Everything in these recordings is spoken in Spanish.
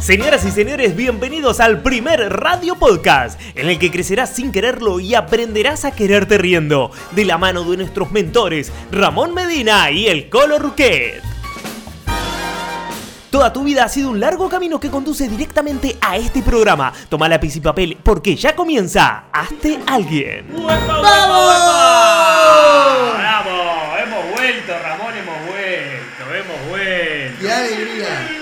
Señoras y señores, bienvenidos al primer Radio Podcast, en el que crecerás sin quererlo y aprenderás a quererte riendo, de la mano de nuestros mentores, Ramón Medina y el Colo Ruquet. Toda tu vida ha sido un largo camino que conduce directamente a este programa. Toma lápiz y papel porque ya comienza Hazte Alguien. ¡Vamos! ¡Bravo! Hemos vuelto, Ramón, hemos vuelto, hemos vuelto. ¡Qué alegría!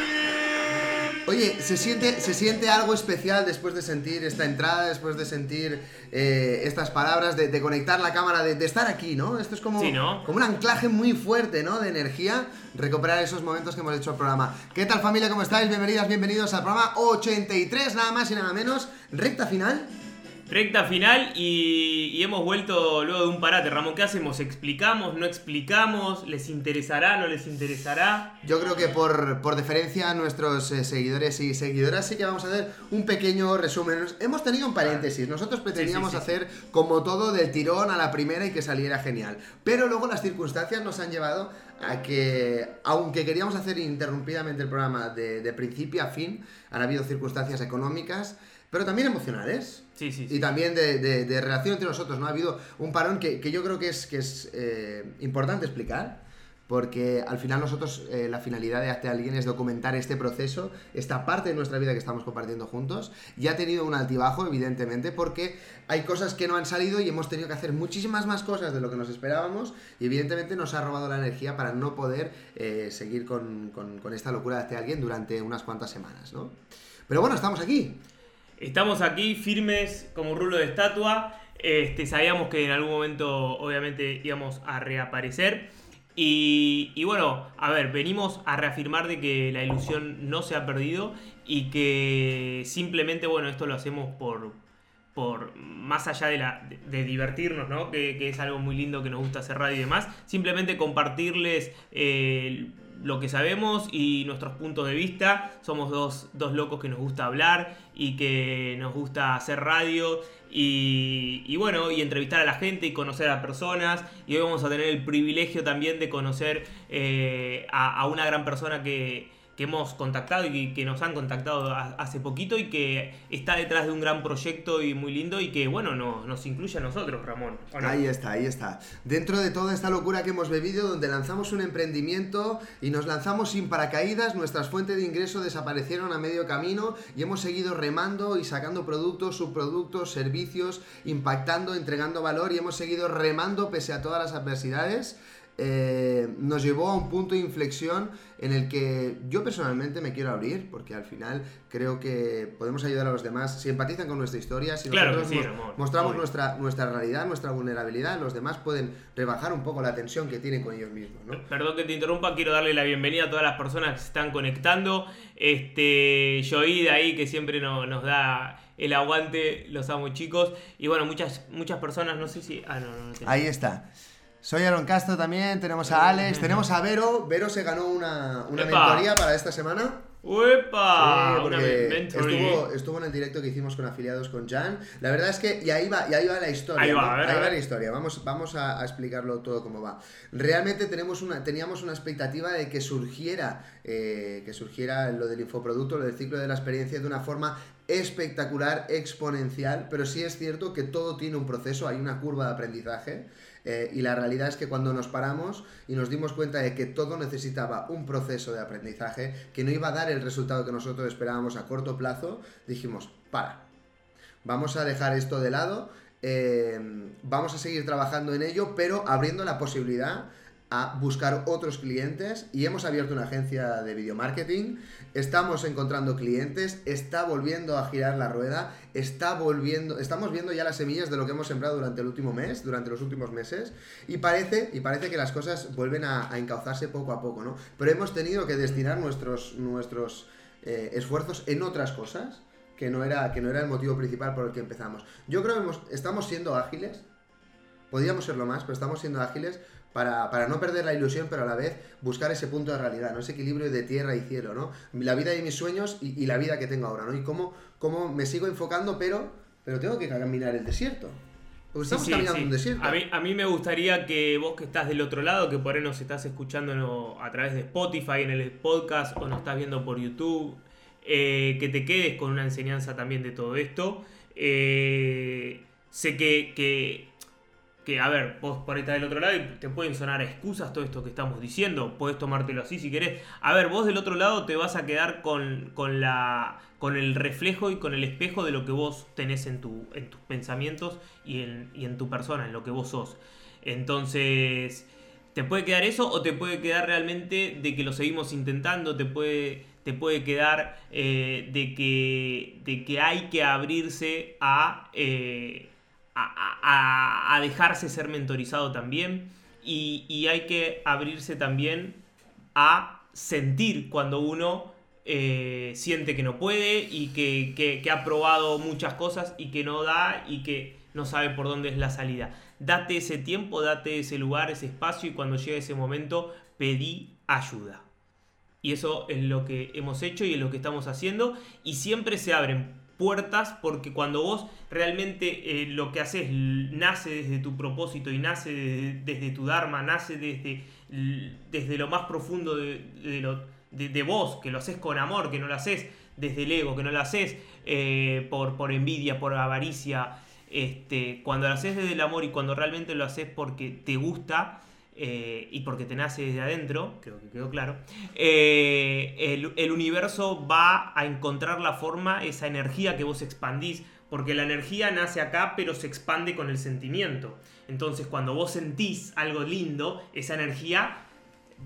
Oye, ¿se siente, se siente algo especial después de sentir esta entrada, después de sentir eh, estas palabras, de, de conectar la cámara, de, de estar aquí, ¿no? Esto es como, Sí, ¿no? como un anclaje muy fuerte, ¿no? De energía, recuperar esos momentos que hemos hecho al programa. ¿Qué tal familia? ¿Cómo estáis? Bienvenidas, bienvenidos al programa 83, nada más y nada menos, recta final. Recta final y, y hemos vuelto luego de un parate. Ramón, ¿qué hacemos? ¿Explicamos? ¿No explicamos? ¿Les interesará? ¿No les interesará? Yo creo que por, por deferencia a nuestros eh, seguidores y seguidoras sí que vamos a hacer un pequeño resumen. Nos- Hemos tenido un paréntesis. Nosotros pretendíamos sí, sí. hacer como todo del tirón a la primera y que saliera genial. Pero luego las circunstancias nos han llevado a que, aunque queríamos hacer interrumpidamente el programa de, de principio a fin, han habido circunstancias económicas, pero también emocionales. Sí, sí, Y sí. también de, de- de relación entre nosotros, ¿no? Ha habido un parón que, que yo creo que es, que es eh, importante explicar, porque al final nosotros, eh, la finalidad de Hazte Alguien es documentar este proceso, esta parte de nuestra vida que estamos compartiendo juntos, y ha tenido un altibajo, evidentemente, porque hay cosas que no han salido y hemos tenido que hacer muchísimas más cosas de lo que nos esperábamos, y evidentemente nos ha robado la energía para no poder eh, seguir con, con- con esta locura de Hazte Alguien durante unas cuantas semanas, ¿no? Pero bueno, estamos aquí. Estamos aquí firmes como rulo de estatua. Este, sabíamos que en algún momento, obviamente, íbamos a reaparecer. Y, y bueno, a ver, venimos a reafirmar de que la ilusión no se ha perdido y que simplemente, bueno, esto lo hacemos por, por más allá de, la, de, divertirnos, ¿no? Que, que es algo muy lindo que nos gusta hacer radio y demás. Simplemente compartirles eh, lo que sabemos y nuestros puntos de vista. Somos dos, dos locos que nos gusta hablar y que nos gusta hacer radio. Y, y bueno, y entrevistar a la gente y conocer a personas. Y hoy vamos a tener el privilegio también de conocer eh, a, a una gran persona que, que hemos contactado y que, nos han contactado hace poquito y que está detrás de un gran proyecto y muy lindo y que, bueno, no- nos incluye a nosotros, Ramón. Ahí está, ahí está. Dentro de toda esta locura que hemos bebido, donde lanzamos un emprendimiento y nos lanzamos sin paracaídas, nuestras fuentes de ingreso desaparecieron a medio camino y hemos seguido remando y sacando productos, subproductos, servicios, impactando, entregando valor y hemos seguido remando pese a todas las adversidades. Eh, nos llevó a un punto de inflexión en el que yo personalmente me quiero abrir, porque al final creo que podemos ayudar a los demás. Si empatizan con nuestra historia, si Claro nosotros sí, Ramón, mostramos obvio. nuestra, nuestra realidad, nuestra vulnerabilidad, los demás pueden rebajar un poco la tensión que tienen con ellos mismos, ¿no? Perdón que te interrumpa, quiero darle la bienvenida a todas las personas que se están conectando. Este, Joid ahí que siempre no- nos da el aguante, los amo chicos. Y bueno, muchas, muchas personas, no sé si. Ah, no, no, no. Ahí está. Soy Aaron Castro también, tenemos a Alex, tenemos a Vero. Vero se ganó una, una mentoría para esta semana. ¡Uepa! Sí, Una estuvo, estuvo en el directo que hicimos con afiliados con Jan. La verdad es que, y ahí va, y ahí va la historia. Ahí va, a ver, Ahí a va la historia. Vamos, vamos a, a explicarlo todo cómo va. Realmente tenemos una, teníamos una expectativa de que surgiera, eh, que surgiera lo del infoproducto, lo del ciclo de la experiencia de una forma espectacular, exponencial, pero sí es cierto que todo tiene un proceso, hay una curva de aprendizaje. Eh, y la realidad es que cuando nos paramos y nos dimos cuenta de que todo necesitaba un proceso de aprendizaje, que no iba a dar el resultado que nosotros esperábamos a corto plazo, dijimos, para, vamos a dejar esto de lado, eh, vamos a seguir trabajando en ello, pero abriendo la posibilidad a buscar otros clientes y hemos abierto una agencia de video marketing, estamos encontrando clientes, está volviendo a girar la rueda, está volviendo, estamos viendo ya las semillas de lo que hemos sembrado durante el último mes, durante los últimos meses y parece, y parece que las cosas vuelven a, encauzarse poco a poco, ¿no? Pero hemos tenido que destinar nuestros, nuestros eh, esfuerzos en otras cosas que no, era, que no era el motivo principal por el que empezamos. Yo creo que hemos- estamos siendo ágiles, podríamos serlo más, pero estamos siendo ágiles para, para no perder la ilusión, pero a la vez buscar ese punto de realidad, ¿no? Ese equilibrio de tierra y cielo, ¿no? La vida de mis sueños y, y la vida que tengo ahora, ¿no? Y cómo, cómo me sigo enfocando, pero, pero tengo que caminar el desierto. Porque estamos Sí, sí, caminando sí. un desierto. A mí, a mí me gustaría que vos que estás del otro lado, que por ahí nos estás escuchando a través de Spotify, en el podcast, o nos estás viendo por YouTube, eh, que te quedes con una enseñanza también de todo esto. Eh, sé que, que, que, a ver, vos por ahí estás del otro lado y te pueden sonar excusas todo esto que estamos diciendo, puedes tomártelo así si querés. A ver, vos del otro lado te vas a quedar con, con, la, con el reflejo y con el espejo de lo que vos tenés en, tu, en tus pensamientos y en, y en tu persona, en lo que vos sos. Entonces, te puede quedar eso o te puede quedar realmente de que lo seguimos intentando, te puede, te puede quedar eh, de, que, de que hay que abrirse a, eh, a, dejarse ser mentorizado también y, hay que abrirse también a sentir cuando uno eh, siente que no puede y que, que- que ha probado muchas cosas y que no da y que no sabe por dónde es la salida. Date ese tiempo, date ese lugar, ese espacio y cuando llegue ese momento pedí ayuda. Y eso es lo que hemos hecho y es lo que estamos haciendo. Y siempre se abren puertas porque cuando vos realmente eh, lo que haces nace desde tu propósito y nace desde, tu Dharma, nace desde, desde lo más profundo de- de vos, que lo haces con amor, que no lo haces desde el ego, que no lo haces eh, por, por envidia, por avaricia. Este, cuando lo haces desde el amor y cuando realmente lo haces porque te gusta, eh, y porque te nace desde adentro, creo que quedó claro, eh, el, universo va a encontrar la forma, esa energía que vos expandís, porque la energía nace acá, pero se expande con el sentimiento. Entonces, cuando vos sentís algo lindo, esa energía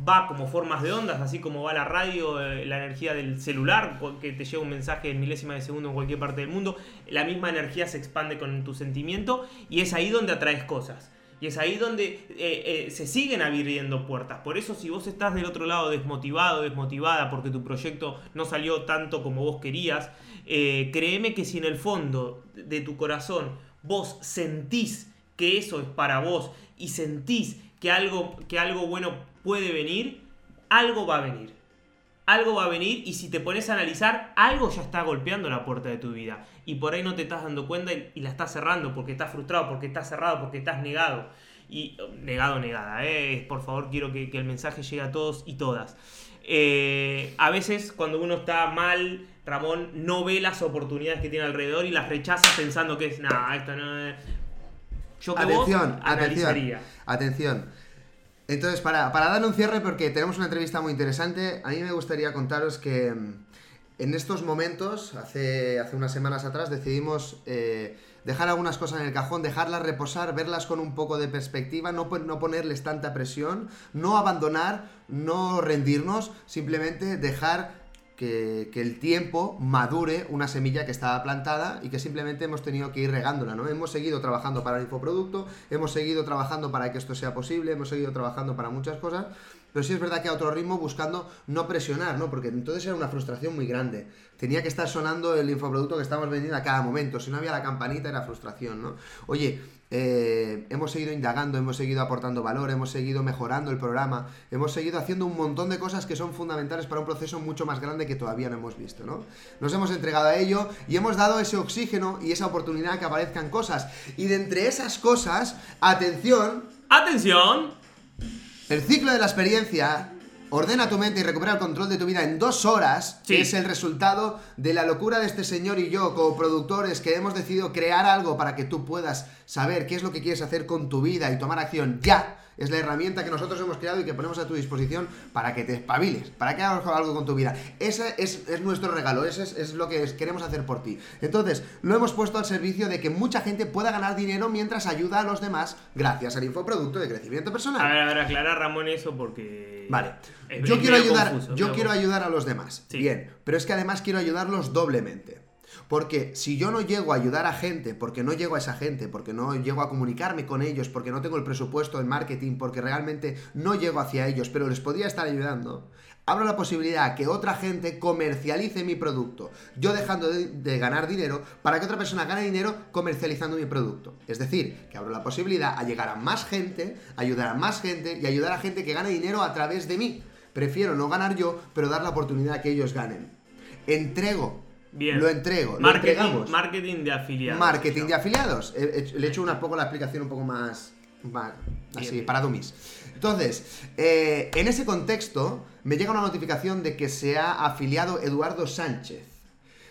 va como formas de ondas, así como va la radio, eh, la energía del celular, que te llega un mensaje en milésima de segundo en cualquier parte del mundo, la misma energía se expande con tu sentimiento y es ahí donde atraes cosas. Y es ahí donde eh, eh, se siguen abriendo puertas. Por eso si vos estás del otro lado desmotivado, desmotivada, porque tu proyecto no salió tanto como vos querías, eh, créeme que si en el fondo de tu corazón vos sentís que eso es para vos y sentís que algo, que algo bueno puede venir, algo va a venir. Algo va a venir y si te pones a analizar, algo ya está golpeando la puerta de tu vida. Y por ahí no te estás dando cuenta y, y la estás cerrando porque estás frustrado, porque estás cerrado, porque estás negado. Y negado, negada. ¿eh? Por favor, quiero que, que el mensaje llegue a todos y todas. Eh, a veces cuando uno está mal, Ramón no ve las oportunidades que tiene alrededor y las rechaza pensando que es nada, esto no es... Yo que vos Atención, analizaría. atención, atención. Entonces, para, para un cierre, porque tenemos una entrevista muy interesante, a mí me gustaría contaros que mm, en estos momentos, hace, hace unas semanas atrás, decidimos eh, dejar algunas cosas en el cajón, dejarlas reposar, verlas con un poco de perspectiva, no, no ponerles tanta presión, no abandonar, no rendirnos, simplemente dejar que, el tiempo madure una semilla que estaba plantada y que simplemente hemos tenido que ir regándola, ¿no? Hemos seguido trabajando para el infoproducto, hemos seguido trabajando para que esto sea posible, hemos seguido trabajando para muchas cosas, pero sí es verdad que a otro ritmo buscando no presionar, ¿no? Porque entonces era una frustración muy grande. Tenía que estar sonando el infoproducto que estamos vendiendo a cada momento, si no había la campanita era frustración, ¿no? Oye, eh, hemos seguido indagando, hemos seguido aportando valor, hemos seguido mejorando el programa, hemos seguido haciendo un montón de cosas que son fundamentales para un proceso mucho más grande que todavía no hemos visto, ¿no? Nos hemos entregado a ello y hemos dado ese oxígeno y esa oportunidad que aparezcan cosas. Y de entre esas cosas, atención, ¡Atención! el ciclo de la experiencia ordena tu mente y recupera el control de tu vida en dos horas, Sí. que es el resultado de la locura de este señor y yo, como productores, que hemos decidido crear algo para que tú puedas saber qué es lo que quieres hacer con tu vida y tomar acción ya. Es la herramienta que nosotros hemos creado y que ponemos a tu disposición para que te espabiles, para que hagas algo con tu vida. Ese es, es nuestro regalo, ese es, es lo que queremos hacer por ti. Entonces, lo hemos puesto al servicio de que mucha gente pueda ganar dinero mientras ayuda a los demás gracias al infoproducto de crecimiento personal. A ver, a ver, aclarar Ramón eso porque... Vale. es- Yo quiero ayudar, confuso, yo quiero ayudar a los demás. Sí. Bien, pero es que además quiero ayudarlos doblemente. Porque si yo no llego a ayudar a gente, porque no llego a esa gente, porque no llego a comunicarme con ellos, porque no tengo el presupuesto en marketing, porque realmente no llego hacia ellos, pero les podría estar ayudando, abro la posibilidad a que otra gente comercialice mi producto, yo dejando de, de ganar dinero para que otra persona gane dinero comercializando mi producto. Es decir, que abro la posibilidad a llegar a más gente, ayudar a más gente y ayudar a gente que gane dinero a través de mí. Prefiero no ganar yo, pero dar la oportunidad a que ellos ganen. Entrego. Bien. Lo entrego. Marketing, de afiliados. Marketing de afiliados. He- he- Le he hecho un poco la explicación un poco más así, para dummies. Entonces, eh, en ese contexto, me llega una notificación de que se ha afiliado Eduardo Sánchez.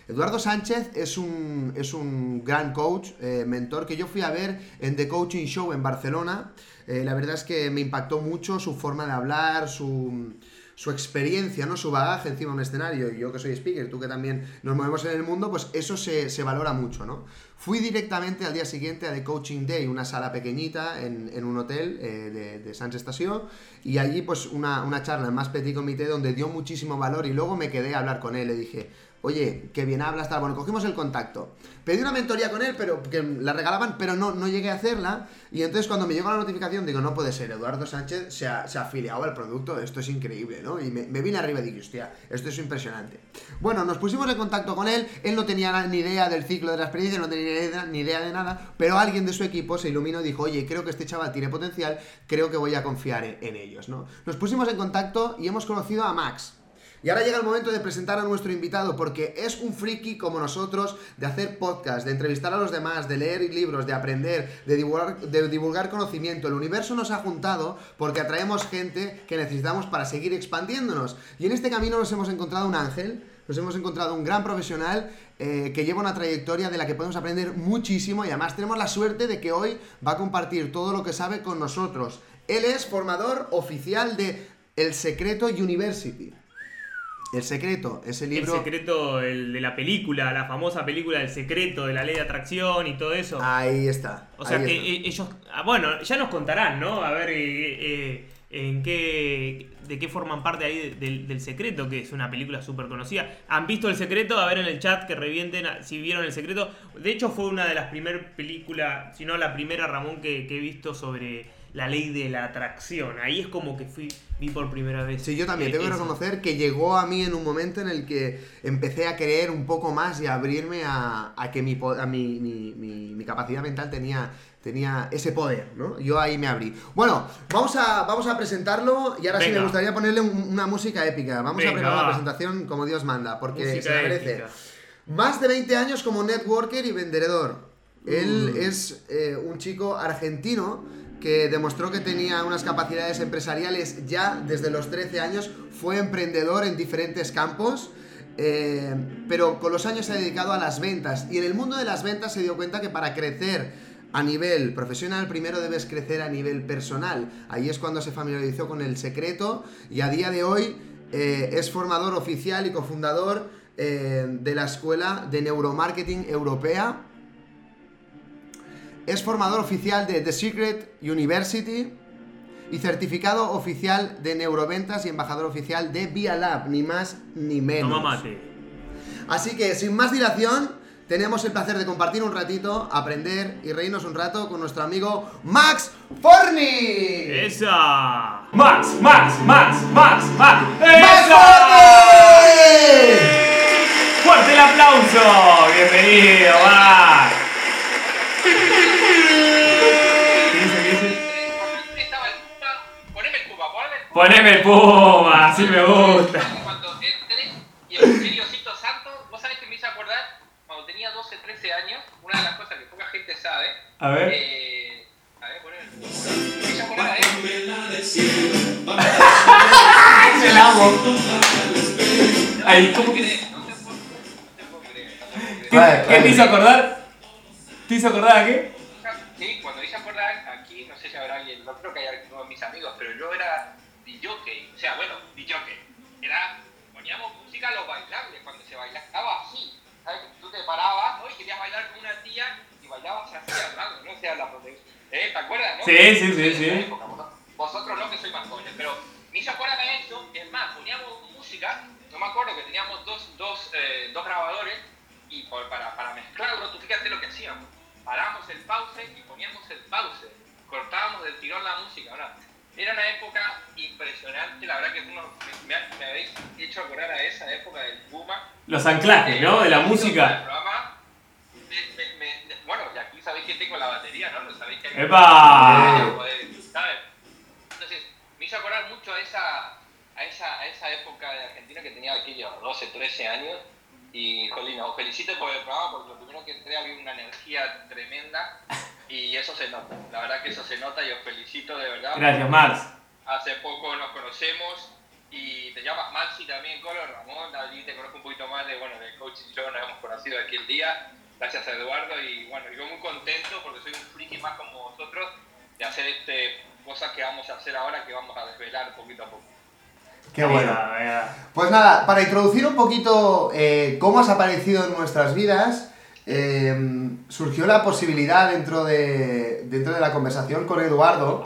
Eduardo Sánchez es un, es un gran coach, eh, mentor, que yo fui a ver en The Coaching Show en Barcelona. Eh, la verdad es que me impactó mucho su forma de hablar, su, su experiencia, ¿no? Su bagaje encima de un escenario. Y yo que soy speaker, tú que también nos movemos en el mundo, pues eso se, se valora mucho, ¿no? Fui directamente al día siguiente a The Coaching Day, una sala pequeñita en, en un hotel eh, de, de Sans Estación, y allí pues una, una charla en más petit comité donde dio muchísimo valor y luego me quedé a hablar con él, le dije, oye, qué bien hablas, tal, bueno, cogimos el contacto. Pedí una mentoría con él, pero que la regalaban, pero no, no llegué a hacerla, y entonces cuando me llegó la notificación digo, no puede ser, Eduardo Sánchez se ha, se afiliado al producto, esto es increíble, ¿no? Y me, vine arriba y dije, hostia, esto es impresionante. Bueno, nos pusimos en contacto con él, él no tenía ni idea del ciclo de la experiencia, no tenía ni idea, de nada, pero alguien de su equipo se iluminó y dijo, oye, creo que este chaval tiene potencial, creo que voy a confiar en ellos, ¿no? Nos pusimos en contacto y hemos conocido a Max. Y ahora llega el momento de presentar a nuestro invitado, porque es un friki como nosotros de hacer podcast, de entrevistar a los demás, de leer libros, de aprender, de divulgar, conocimiento. El universo nos ha juntado porque atraemos gente que necesitamos para seguir expandiéndonos. Y en este camino nos hemos encontrado un ángel, nos hemos encontrado un gran profesional eh, que lleva una trayectoria de la que podemos aprender muchísimo y además tenemos la suerte de que hoy va a compartir todo lo que sabe con nosotros. Él es formador oficial de El Secreto University. El secreto, ese libro. El secreto el de la película, la famosa película El secreto de la ley de atracción y todo eso. Ahí está. o sea que está. eh, ellos, ah, bueno, ya nos contarán, ¿no? A ver eh, eh, en qué, de qué forman parte ahí de- del, del secreto, que es una película súper conocida. ¿Han visto El secreto? A ver en el chat que revienten a- si vieron El secreto. De hecho fue una de las primeras películas, si no la primera, Ramón, que, que he visto sobre la ley de la atracción. Ahí es como que fui, vi por primera vez. Sí, yo también eh, tengo que reconocer que llegó a mí en un momento en el que empecé a creer un poco más y a abrirme a, a que mi, po- a mi, mi- mi- mi capacidad mental tenía, tenía ese poder, ¿no? Yo ahí me abrí. Bueno, vamos a, vamos a presentarlo y ahora sí Venga. me gustaría ponerle un- una música épica. Vamos Venga, a preparar la presentación como Dios manda, porque Música se merece. épica. Más de 20 años como networker y vendedor. Él Mm. es eh, un chico argentino que demostró que tenía unas capacidades empresariales ya desde los 13 años. Fue emprendedor en diferentes campos. eh, pero con los años se ha dedicado a las ventas y en el mundo de las ventas se dio cuenta que para crecer a nivel profesional primero debes crecer a nivel personal. Ahí es cuando se familiarizó con el secreto y a día de hoy eh, es formador oficial y cofundador eh, de la Escuela de Neuromarketing Europea. Es formador oficial de The Secret University y certificado oficial de neuroventas y embajador oficial de Via Lab, ni más ni menos. Toma mate. Así que sin más dilación, tenemos el placer de compartir un ratito, aprender y reírnos un rato con nuestro amigo Max Forni. ¡Esa! ¡Max, Max, Max, Max, Max! ¡Max. Forni! ¡Fuerte el aplauso! ¡Bienvenido, Max! Poneme el Puma. Así me gusta. Cuando entré y el Diosito Santo, vos sabés que me hice acordar, cuando tenía 12, 13 años, una de las cosas que poca gente sabe, A ver. eh, a ver, poneme el Puma. Me hice acordar a eso. ¡Ay, el amo! Ay, ¿cómo No que- te puedo- no te puedo creer, no te puedo creer. ¿Qué, Vale, qué te hizo acordar? ¿Te hizo acordar a qué? Sí, cuando hice acordar aquí, no sé si habrá alguien, no creo que haya alguno de mis amigos, pero yo era DJ, o sea, bueno, DJ. Era, poníamos música a los bailables, cuando se bailaba así, ¿sabes? Tú te parabas, ¿no? Y querías bailar con una tía y bailabas así al lado, ¿no? O sea, la protección. ¿Eh? ¿Te acuerdas, no? Sí, sí, sí, sí. época, vos- Vosotros no, que soy más jóvenes, pero me hizo acordar a eso, es más, poníamos música, no me acuerdo que teníamos dos, dos, eh, dos grabadores y por- para, para mezclarlo, tú fíjate lo que hacíamos. Parábamos el pause y poníamos el pause. Cortábamos del tirón la música. ¿no? Era una época impresionante, la verdad que uno, me, me- me habéis hecho acordar a esa época del Puma. Los anclajes, ¿no? De la música. programa, me- bueno, y aquí sabéis que tengo la batería, ¿no? Lo sabéis que ¡Epa! ¿sabes? Entonces, me hizo acordar mucho a esa, a esa, a esa época de Argentina que tenía aquellos 12, 13 años. Y, Jolina, os felicito por el programa porque lo primero que entré había una energía tremenda. Y eso se nota. La verdad que eso se nota y os felicito de verdad. Gracias, Max. Hace poco nos conocemos y te llamas Maxi también, Color, Ramón, allí te conozco un poquito más de, bueno, de coaching y yo nos hemos conocido aquí el día, gracias a Eduardo y bueno, yo muy contento porque soy un friki más como vosotros de hacer este cosas que vamos a hacer ahora que vamos a desvelar poquito a poco. Qué bueno. Pues nada, para introducir un poquito eh, cómo has aparecido en nuestras vidas, eh, surgió la posibilidad dentro de, dentro de la conversación con Eduardo,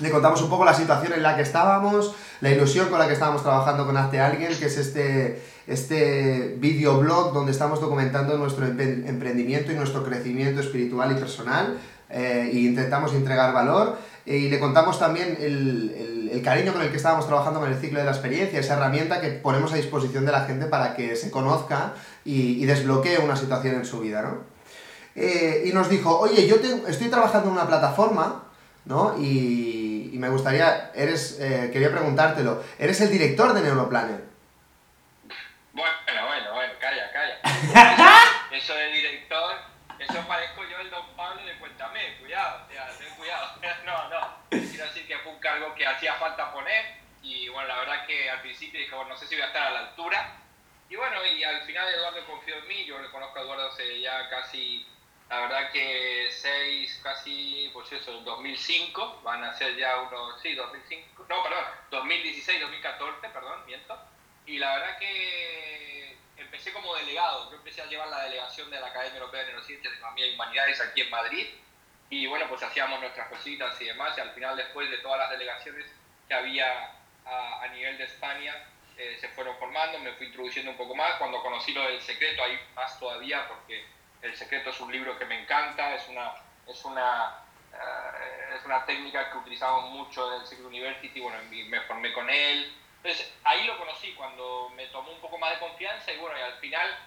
le contamos un poco la situación en la que estábamos, la ilusión con la que estábamos trabajando con Hazte Alguien, que es este, este videoblog donde estamos documentando nuestro emprendimiento y nuestro crecimiento espiritual y personal, e intentamos entregar valor. Y le contamos también el, el, cariño con el que estábamos trabajando con el ciclo de la experiencia, esa herramienta que ponemos a disposición de la gente para que se conozca y, y desbloquee una situación en su vida, ¿no? Eh, y nos dijo, oye, yo estoy trabajando en una plataforma, ¿no? Y, y me gustaría, eres, eh, quería preguntártelo, ¿eres el director de Neuroplanet? Bueno, bueno, bueno, calla, calla. Eso, de director, eso parezco yo el don Pablo de Cuéntame, cuidado, ten cuidado. No, no, quiero decir que fue un cargo que hacía falta poner y bueno, la verdad que al principio dije, bueno, no sé si voy a estar a la altura. Y bueno, y al final Eduardo confió en mí, yo le conozco a Eduardo hace ya casi la verdad que seis, casi, pues eso, 2005, van a ser ya unos, sí, 2005, no, perdón, 2016, 2014, perdón, miento. Y la verdad que empecé como delegado, yo empecé a llevar la delegación de la Academia Europea de Neurociencias, Economía y Humanidades aquí en Madrid. Y bueno, pues hacíamos nuestras cositas y demás, y al final después de todas las delegaciones que había a, a nivel de España, eh, se fueron formando, me fui introduciendo un poco más. Cuando conocí lo del secreto, ahí más todavía, porque el secreto es un libro que me encanta, es una, es una, eh, es una técnica que utilizamos mucho en el Secret University, bueno, me formé con él. Entonces, ahí lo conocí cuando me tomó un poco más de confianza y bueno, y al final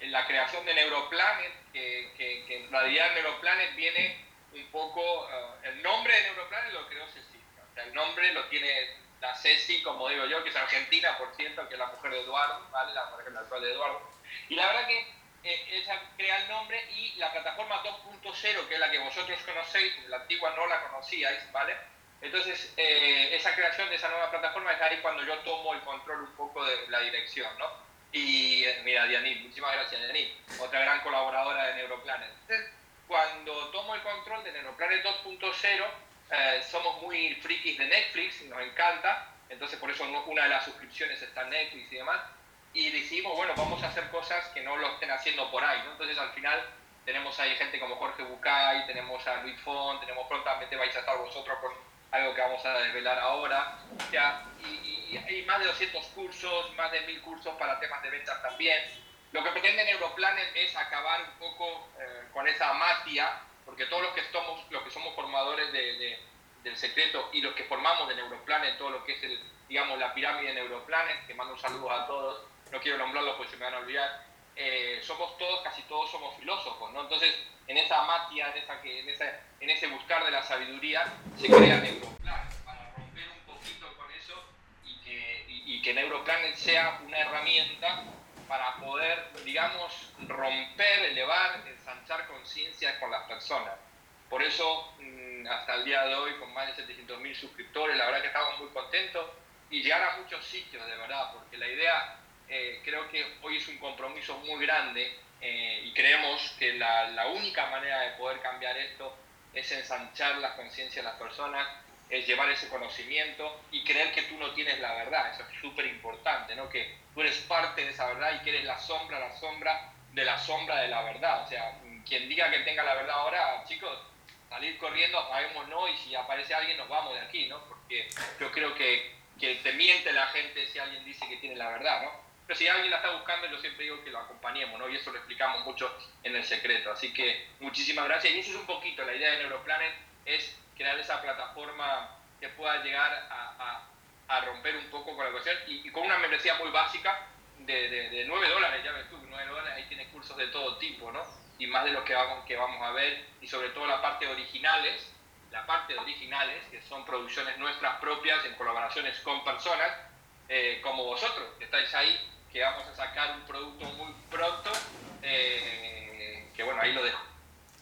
en la creación de Neuroplanet, que, que, en realidad Neuroplanet viene un poco, eh, el nombre de Neuroplanet lo creó Cecilia, o sea, el nombre lo tiene la Ceci, como digo yo, que es argentina, por cierto, que es la mujer de Eduardo, ¿vale? La mujer actual de Eduardo. Y la verdad que eh, esa crea el nombre y la plataforma 2.0, que es la que vosotros conocéis, la antigua no la conocíais, ¿vale? Entonces, eh, esa creación de esa nueva plataforma es ahí cuando yo tomo el control un poco de la dirección, ¿no? Y eh, mira, Dianil, muchísimas gracias, Dianil, otra gran colaboradora de Neuroplanet. Entonces, cuando tomo el control de Neuroplanet 2.0, somos muy frikis de Netflix, nos encanta, entonces por eso una de las suscripciones está en Netflix y demás y decimos, bueno, vamos a hacer cosas que no lo estén haciendo por ahí, ¿no? Entonces al final tenemos ahí gente como Jorge Bucay, tenemos a Luis Font, tenemos prontamente vais a estar vosotros con algo que vamos a desvelar ahora, ya, y, y, más de 200 cursos, más de 1000 cursos para temas de ventas también. Lo que pretende Neuroplanet es acabar un poco eh, con esa magia, porque todos los que somos, los que somos formadores de, del secreto y los que formamos de Neuroplanet, todo lo que es el, digamos, la pirámide de Neuroplanet, que mando un saludo a todos, no quiero nombrarlo porque se me van a olvidar, eh, somos todos, casi todos somos filósofos, ¿no? Entonces, en esa magia, en, esa, en, esa, en ese buscar de la sabiduría, se crea Neuroplanet, para romper un poquito con eso y que, y, que sea una herramienta para poder, digamos, romper, elevar, ensanchar conciencia con las personas. Por eso, mm, hasta el día de hoy, con más de 700.000 suscriptores, la verdad que estamos muy contentos y llegar a muchos sitios, de verdad, porque la idea eh, creo que hoy es un compromiso muy grande eh, y creemos que la, la, única manera de poder cambiar esto es ensanchar la conciencia de las personas, es llevar ese conocimiento y creer que tú no tienes la verdad, eso es súper importante, ¿no? que tú eres parte de esa verdad y que eres la sombra, la sombra de la sombra de la verdad. O sea, quien diga que tenga la verdad ahora, chicos, salir corriendo, apaguemos no y si aparece alguien nos vamos de aquí, ¿no? Porque yo creo que, que te miente la gente si alguien dice que tiene la verdad, ¿no? Pero si alguien la está buscando, yo siempre digo que lo acompañemos, ¿no? Y eso lo explicamos mucho en el secreto. Así que muchísimas gracias. Y eso es un poquito, la idea de Neuroplanet es crear esa plataforma que pueda llegar a, a, romper un poco con la cuestión y, con una membresía muy básica de, de, 9 dólares, ya ves tú, 9 dólares, ahí tienes cursos de todo tipo, ¿no? Y más de los que vamos, que vamos a ver, y sobre todo la parte originales, la parte de originales, que son producciones nuestras propias en colaboraciones con personas eh, como vosotros, que estáis ahí que vamos a sacar un producto muy pronto, eh, que bueno, ahí lo dejo.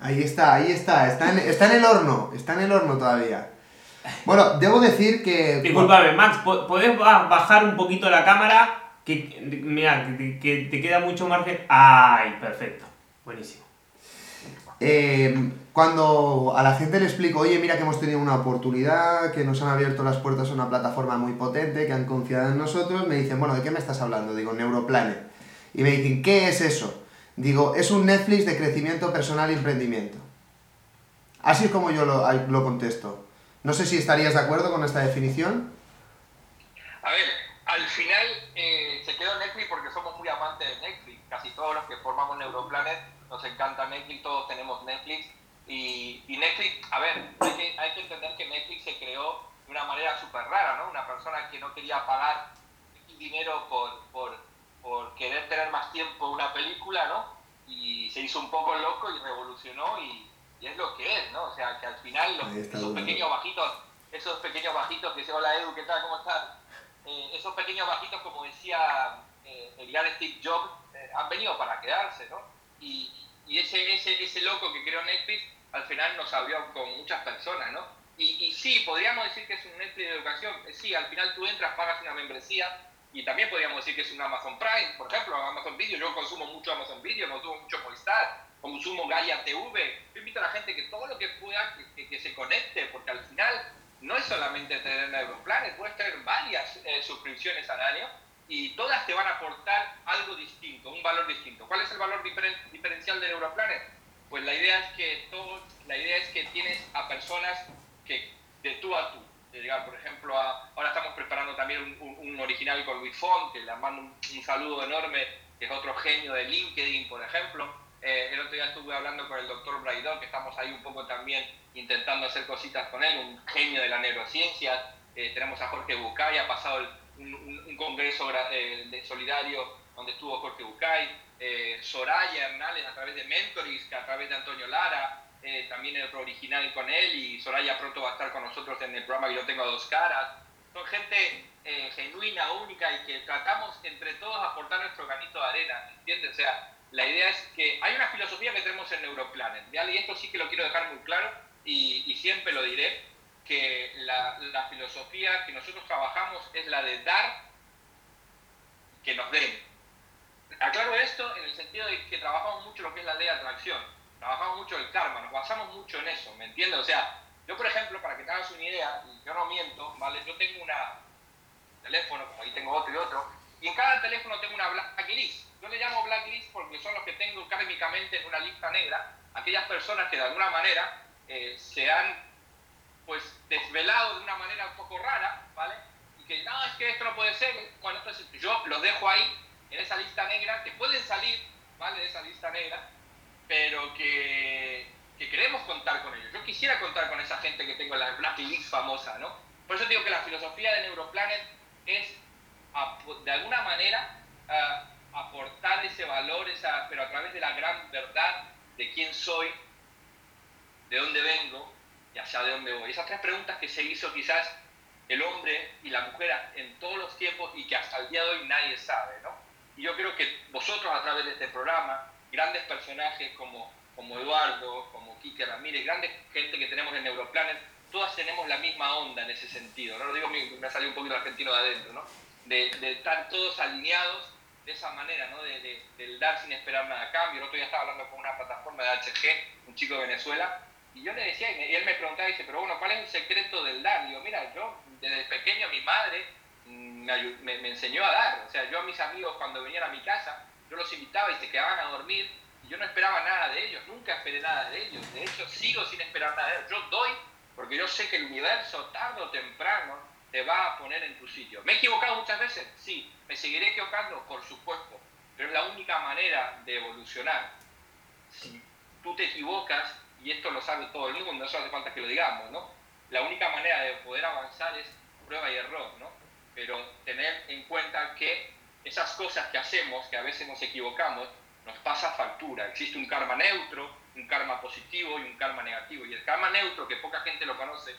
Ahí está, ahí está, está en, está en el horno, está en el horno todavía. Bueno, debo decir que... Disculpame, Max, ¿podés bajar un poquito la cámara? Que, mira, que, te queda mucho margen. ¡Ay, perfecto! Buenísimo. Eh, cuando a la gente le explico, oye, mira que hemos tenido una oportunidad, que nos han abierto las puertas a una plataforma muy potente, que han confiado en nosotros, me dicen, bueno, ¿de qué me estás hablando? Digo, Neuroplanet. Y me dicen, ¿qué es eso? Digo, es un Netflix de crecimiento personal y emprendimiento. Así es como yo lo, lo contesto. No sé si estarías de acuerdo con esta definición. A ver, al final eh, se quedó Netflix porque somos muy amantes de Netflix. Casi todos los que formamos Neuroplanet nos encanta Netflix, todos tenemos Netflix. Y, Netflix, a ver, hay que, hay que entender que Netflix se creó de una manera súper rara, ¿no? Una persona que no quería pagar dinero por, por, por querer tener más tiempo una película, ¿no? Y se hizo un poco loco y revolucionó y, y es lo que es, ¿no? O sea, que al final esos pequeños bajitos, esos pequeños bajitos que dice, hola Edu, ¿qué tal? ¿Cómo estás? Eh, esos pequeños bajitos, como decía eh, el gran Steve Jobs, han venido para quedarse, ¿no? Y, y ese, ese, ese loco que creó Netflix al final nos abrió con muchas personas, ¿no? Y, y sí, podríamos decir que es un Netflix de educación. Sí, al final tú entras, pagas una membresía y también podríamos decir que es un Amazon Prime, por ejemplo, Amazon Video. Yo consumo mucho Amazon Video, consumo mucho Movistar, consumo Gaia TV. Yo invito a la gente que todo lo que pueda, que, que, se conecte, porque al final no es solamente tener Neuroplanet, puedes tener varias eh, suscripciones al año y todas te van a aportar algo distinto, un valor distinto. ¿Cuál es el valor diferencial de Neuroplanet? Pues la idea es que todo, la idea es que tienes a personas que de tú a tú, llegar, por ejemplo, a, ahora estamos preparando también un, original con Luis Font, que le mando un, saludo enorme, que es otro genio de LinkedIn, por ejemplo. Eh, el otro día estuve hablando con el doctor Braidor, que estamos ahí un poco también intentando hacer cositas con él, un genio de la neurociencia. Eh, tenemos a Jorge Bucay, ha pasado un, congreso eh, de solidario donde estuvo Jorge Bucay, Soraya Hernales a través de Mentorix, a través de Antonio Lara, también el original con él, y Soraya pronto va a estar con nosotros en el programa que yo tengo a dos caras. Son gente genuina, única y que tratamos entre todos aportar nuestro granito de arena, ¿entiendes? O sea, la idea es que hay una filosofía que tenemos en Neuroplanet, y esto sí que lo quiero dejar muy claro y, siempre lo diré, que la, la, filosofía que nosotros trabajamos es la de dar que nos den. Aclaro esto en el sentido de que trabajamos mucho lo que es la ley de atracción, trabajamos mucho el karma, nos basamos mucho en eso, ¿me entiendes? O sea, yo por ejemplo, para que te hagas una idea, y yo no miento, ¿vale? Yo tengo una teléfono, como ahí tengo otro y otro, y en cada teléfono tengo una blacklist. Yo le llamo blacklist porque son los que tengo kármicamente en una lista negra, aquellas personas que de alguna manera eh, se han pues desvelado de una manera un poco rara, ¿vale? Y que no, es que esto no puede ser. Bueno, entonces yo los dejo ahí, en esa lista negra, que pueden salir, ¿vale? De esa lista negra, pero que, que queremos contar con ellos. Yo quisiera contar con esa gente que tengo en la blacklist famosa, ¿no? Por eso digo que la filosofía de Neuroplanet es de alguna manera aportar ese valor, esa, pero a través de la gran verdad de quién soy, de dónde vengo y hacia dónde voy. Esas tres preguntas que se hizo quizás el hombre y la mujer en todos los tiempos y que hasta el día de hoy nadie sabe, ¿no? Y yo creo que vosotros a través de este programa, grandes personajes como, como Eduardo, como Kike Ramírez, grandes gente que tenemos en Neuroplanet, todas tenemos la misma onda en ese sentido. No lo digo, me ha salido un poquito argentino de adentro, ¿no? de, estar todos alineados de esa manera, ¿no? De, del dar sin esperar nada a cambio. El otro día estaba hablando con una plataforma de HG, un chico de Venezuela, y yo le decía, y, él me preguntaba, dice, pero bueno, ¿cuál es el secreto del dar? Digo, mira, yo desde pequeño mi madre mm, me, me, enseñó a dar. O sea, yo a mis amigos cuando venían a mi casa, yo los invitaba y se quedaban a dormir, y yo no esperaba nada de ellos, nunca esperé nada de ellos. De hecho, sigo sin esperar nada de ellos. Yo doy porque yo sé que el universo, tarde o temprano, te va a poner en tu sitio. ¿Me he equivocado muchas veces? Sí. ¿Me seguiré equivocando? Por supuesto. Pero es la única manera de evolucionar. Si tú te equivocas, y esto lo sabe todo el mundo, no hace falta que lo digamos, ¿no? La única manera de poder avanzar es prueba y error, ¿no? Pero tener en cuenta que esas cosas que hacemos, que a veces nos equivocamos, nos pasa factura. Existe un karma neutro, un karma positivo y un karma negativo. Y el karma neutro, que poca gente lo conoce,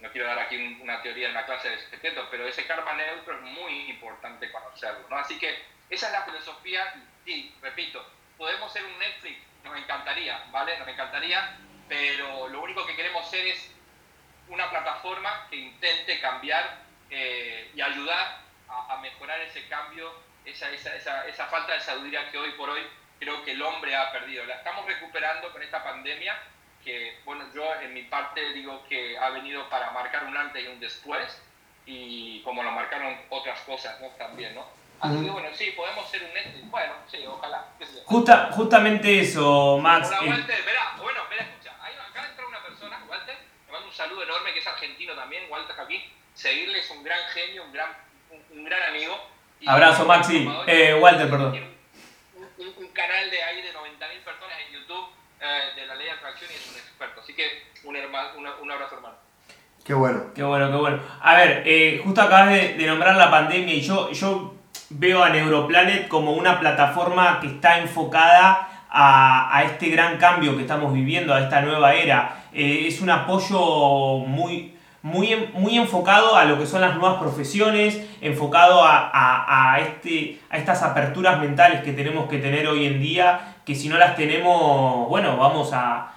no quiero dar aquí una teoría en una clase de secretos, pero ese karma neutro es muy importante conocerlo, ¿no? Así que esa es la filosofía y, repito, podemos ser un Netflix nos encantaría, ¿vale? Nos encantaría, pero lo único que queremos ser es una plataforma que intente cambiar eh, y ayudar a, mejorar ese cambio, esa, esa, esa, falta de sabiduría que hoy por hoy creo que el hombre ha perdido. La estamos recuperando con esta pandemia, que bueno, yo en mi parte digo que ha venido para marcar un antes y un después, y como lo marcaron otras cosas ¿no? también, ¿no? Así que bueno, sí, podemos ser un Netflix. Bueno, sí, ojalá. Justa, justamente eso, Max. Hola, Walter, verá, bueno, verá, escucha. Ahí, acá entra una persona, Walter, le mando un saludo enorme, que es argentino también, Walter aquí. Seguirle es un gran genio, un gran, un, gran amigo. Abrazo, Maxi. Eh, Walter, perdón. Un, un, canal de ahí de 90.000 personas en YouTube eh, de la ley de atracción y es un experto. Así que un, hermano, un abrazo, hermano. Qué bueno. Qué bueno, qué bueno. A ver, eh, justo acabas de, de, nombrar la pandemia y yo, yo veo a Neuroplanet como una plataforma que está enfocada a, este gran cambio que estamos viviendo, a esta nueva era. Eh, es un apoyo muy, muy, muy enfocado a lo que son las nuevas profesiones, enfocado a, este, a estas aperturas mentales que tenemos que tener hoy en día, que si no las tenemos, bueno, vamos a,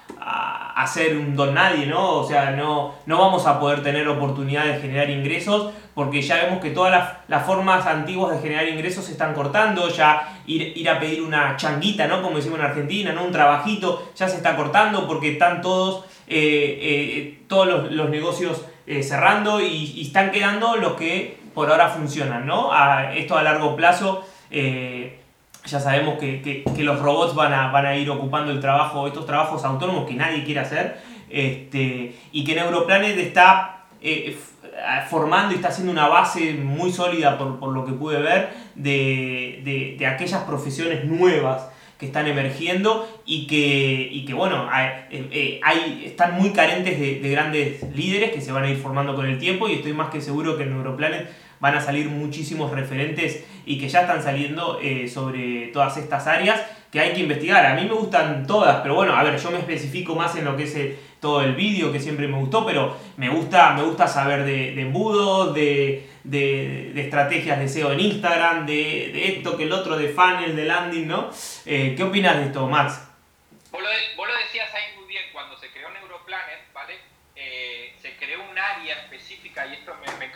a, ser un don nadie, ¿no? O sea, no, no vamos a poder tener oportunidad de generar ingresos porque ya vemos que todas las, formas antiguas de generar ingresos se están cortando, ya ir, a pedir una changuita, ¿no? Como decimos en Argentina, ¿no? Un trabajito, ya se está cortando porque están todos, eh, eh, todos los, negocios eh, cerrando y, están quedando los que por ahora funcionan, ¿no? A, esto a largo plazo, ya sabemos que, los robots van a, van a ir ocupando el trabajo, estos trabajos autónomos que nadie quiere hacer, este, y que Neuroplanet está formando y está haciendo una base muy sólida, por, por lo que pude ver, de, de, de, aquellas profesiones nuevas que están emergiendo y que, y que bueno, eh, eh, hay, están muy carentes de, de, grandes líderes que se van a ir formando con el tiempo y estoy más que seguro que Neuroplanet van a salir muchísimos referentes y que ya están saliendo eh, sobre todas estas áreas que hay que investigar. A mí me gustan todas, pero bueno, a ver, yo me especifico más en lo que es todo el vídeo que siempre me gustó, pero me gusta, me gusta saber de, de embudos, de, de, estrategias de SEO en Instagram, de, esto que el otro, de funnel, de landing, ¿no? Eh, ¿Qué opinas de esto, Max? Vos lo, vos lo, decías ahí muy bien, cuando se creó Neuroplanet, ¿vale? Eh, se creó un área específica, y esto me, me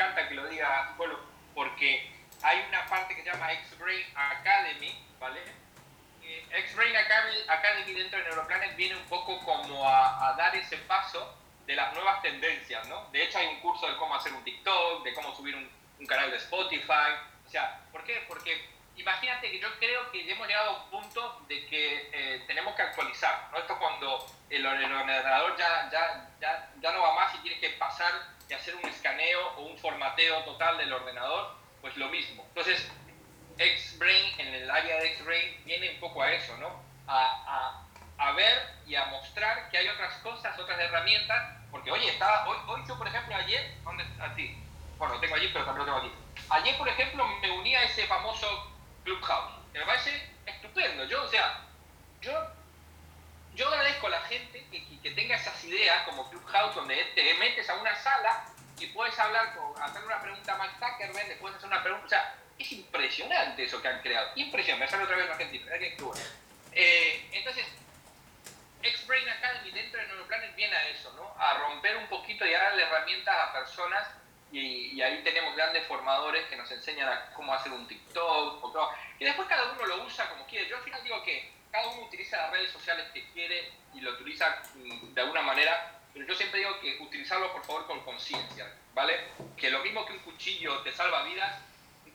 Polo, porque hay una parte que se llama X-Brain Academy, ¿vale? X-Brain Academy dentro de Neuroplanet viene un poco como a, dar ese paso de las nuevas tendencias, ¿no? De hecho hay un curso de cómo hacer un TikTok, de cómo subir un, canal de Spotify, o sea, ¿por qué? Porque imagínate que yo creo que hemos llegado a un punto de que eh, tenemos que actualizar, ¿no? Esto cuando el, ordenador ya, ya, ya, ya no va más y tienes que pasar y hacer un escaneo o un formateo total del ordenador, pues lo mismo. Entonces, X-Brain, en el área de X-Brain, viene un poco a eso, ¿no? A, a, a, ver y a mostrar que hay otras cosas, otras herramientas, porque oye, estaba, hoy, hoy yo, por ejemplo, ayer, ¿dónde a ti? Bueno, lo tengo allí, pero también lo tengo aquí. Ayer, por ejemplo, me uní a ese famoso Clubhouse. Me parece estupendo. Yo, o sea, yo, a la gente que, que, tenga esas ideas como Clubhouse, donde te metes a una sala y puedes hablar, con, hacer una pregunta a Max Zuckerberg, puedes hacer una pregunta, o sea, es impresionante eso que han creado. Impresionante. Me sale otra vez en Argentina. Eh, entonces, X-Brain Academy dentro de Neuroplanet viene a eso, ¿no? A romper un poquito y a darle herramientas a personas y, ahí tenemos grandes formadores que nos enseñan a cómo hacer un TikTok o todo. Y después cada uno lo usa como quiere. Yo al final digo que cada uno utiliza las redes sociales que quiere y lo utiliza mm, de alguna manera, pero yo siempre digo que utilizarlo por favor con conciencia, ¿vale? Que lo mismo que un cuchillo te salva vidas,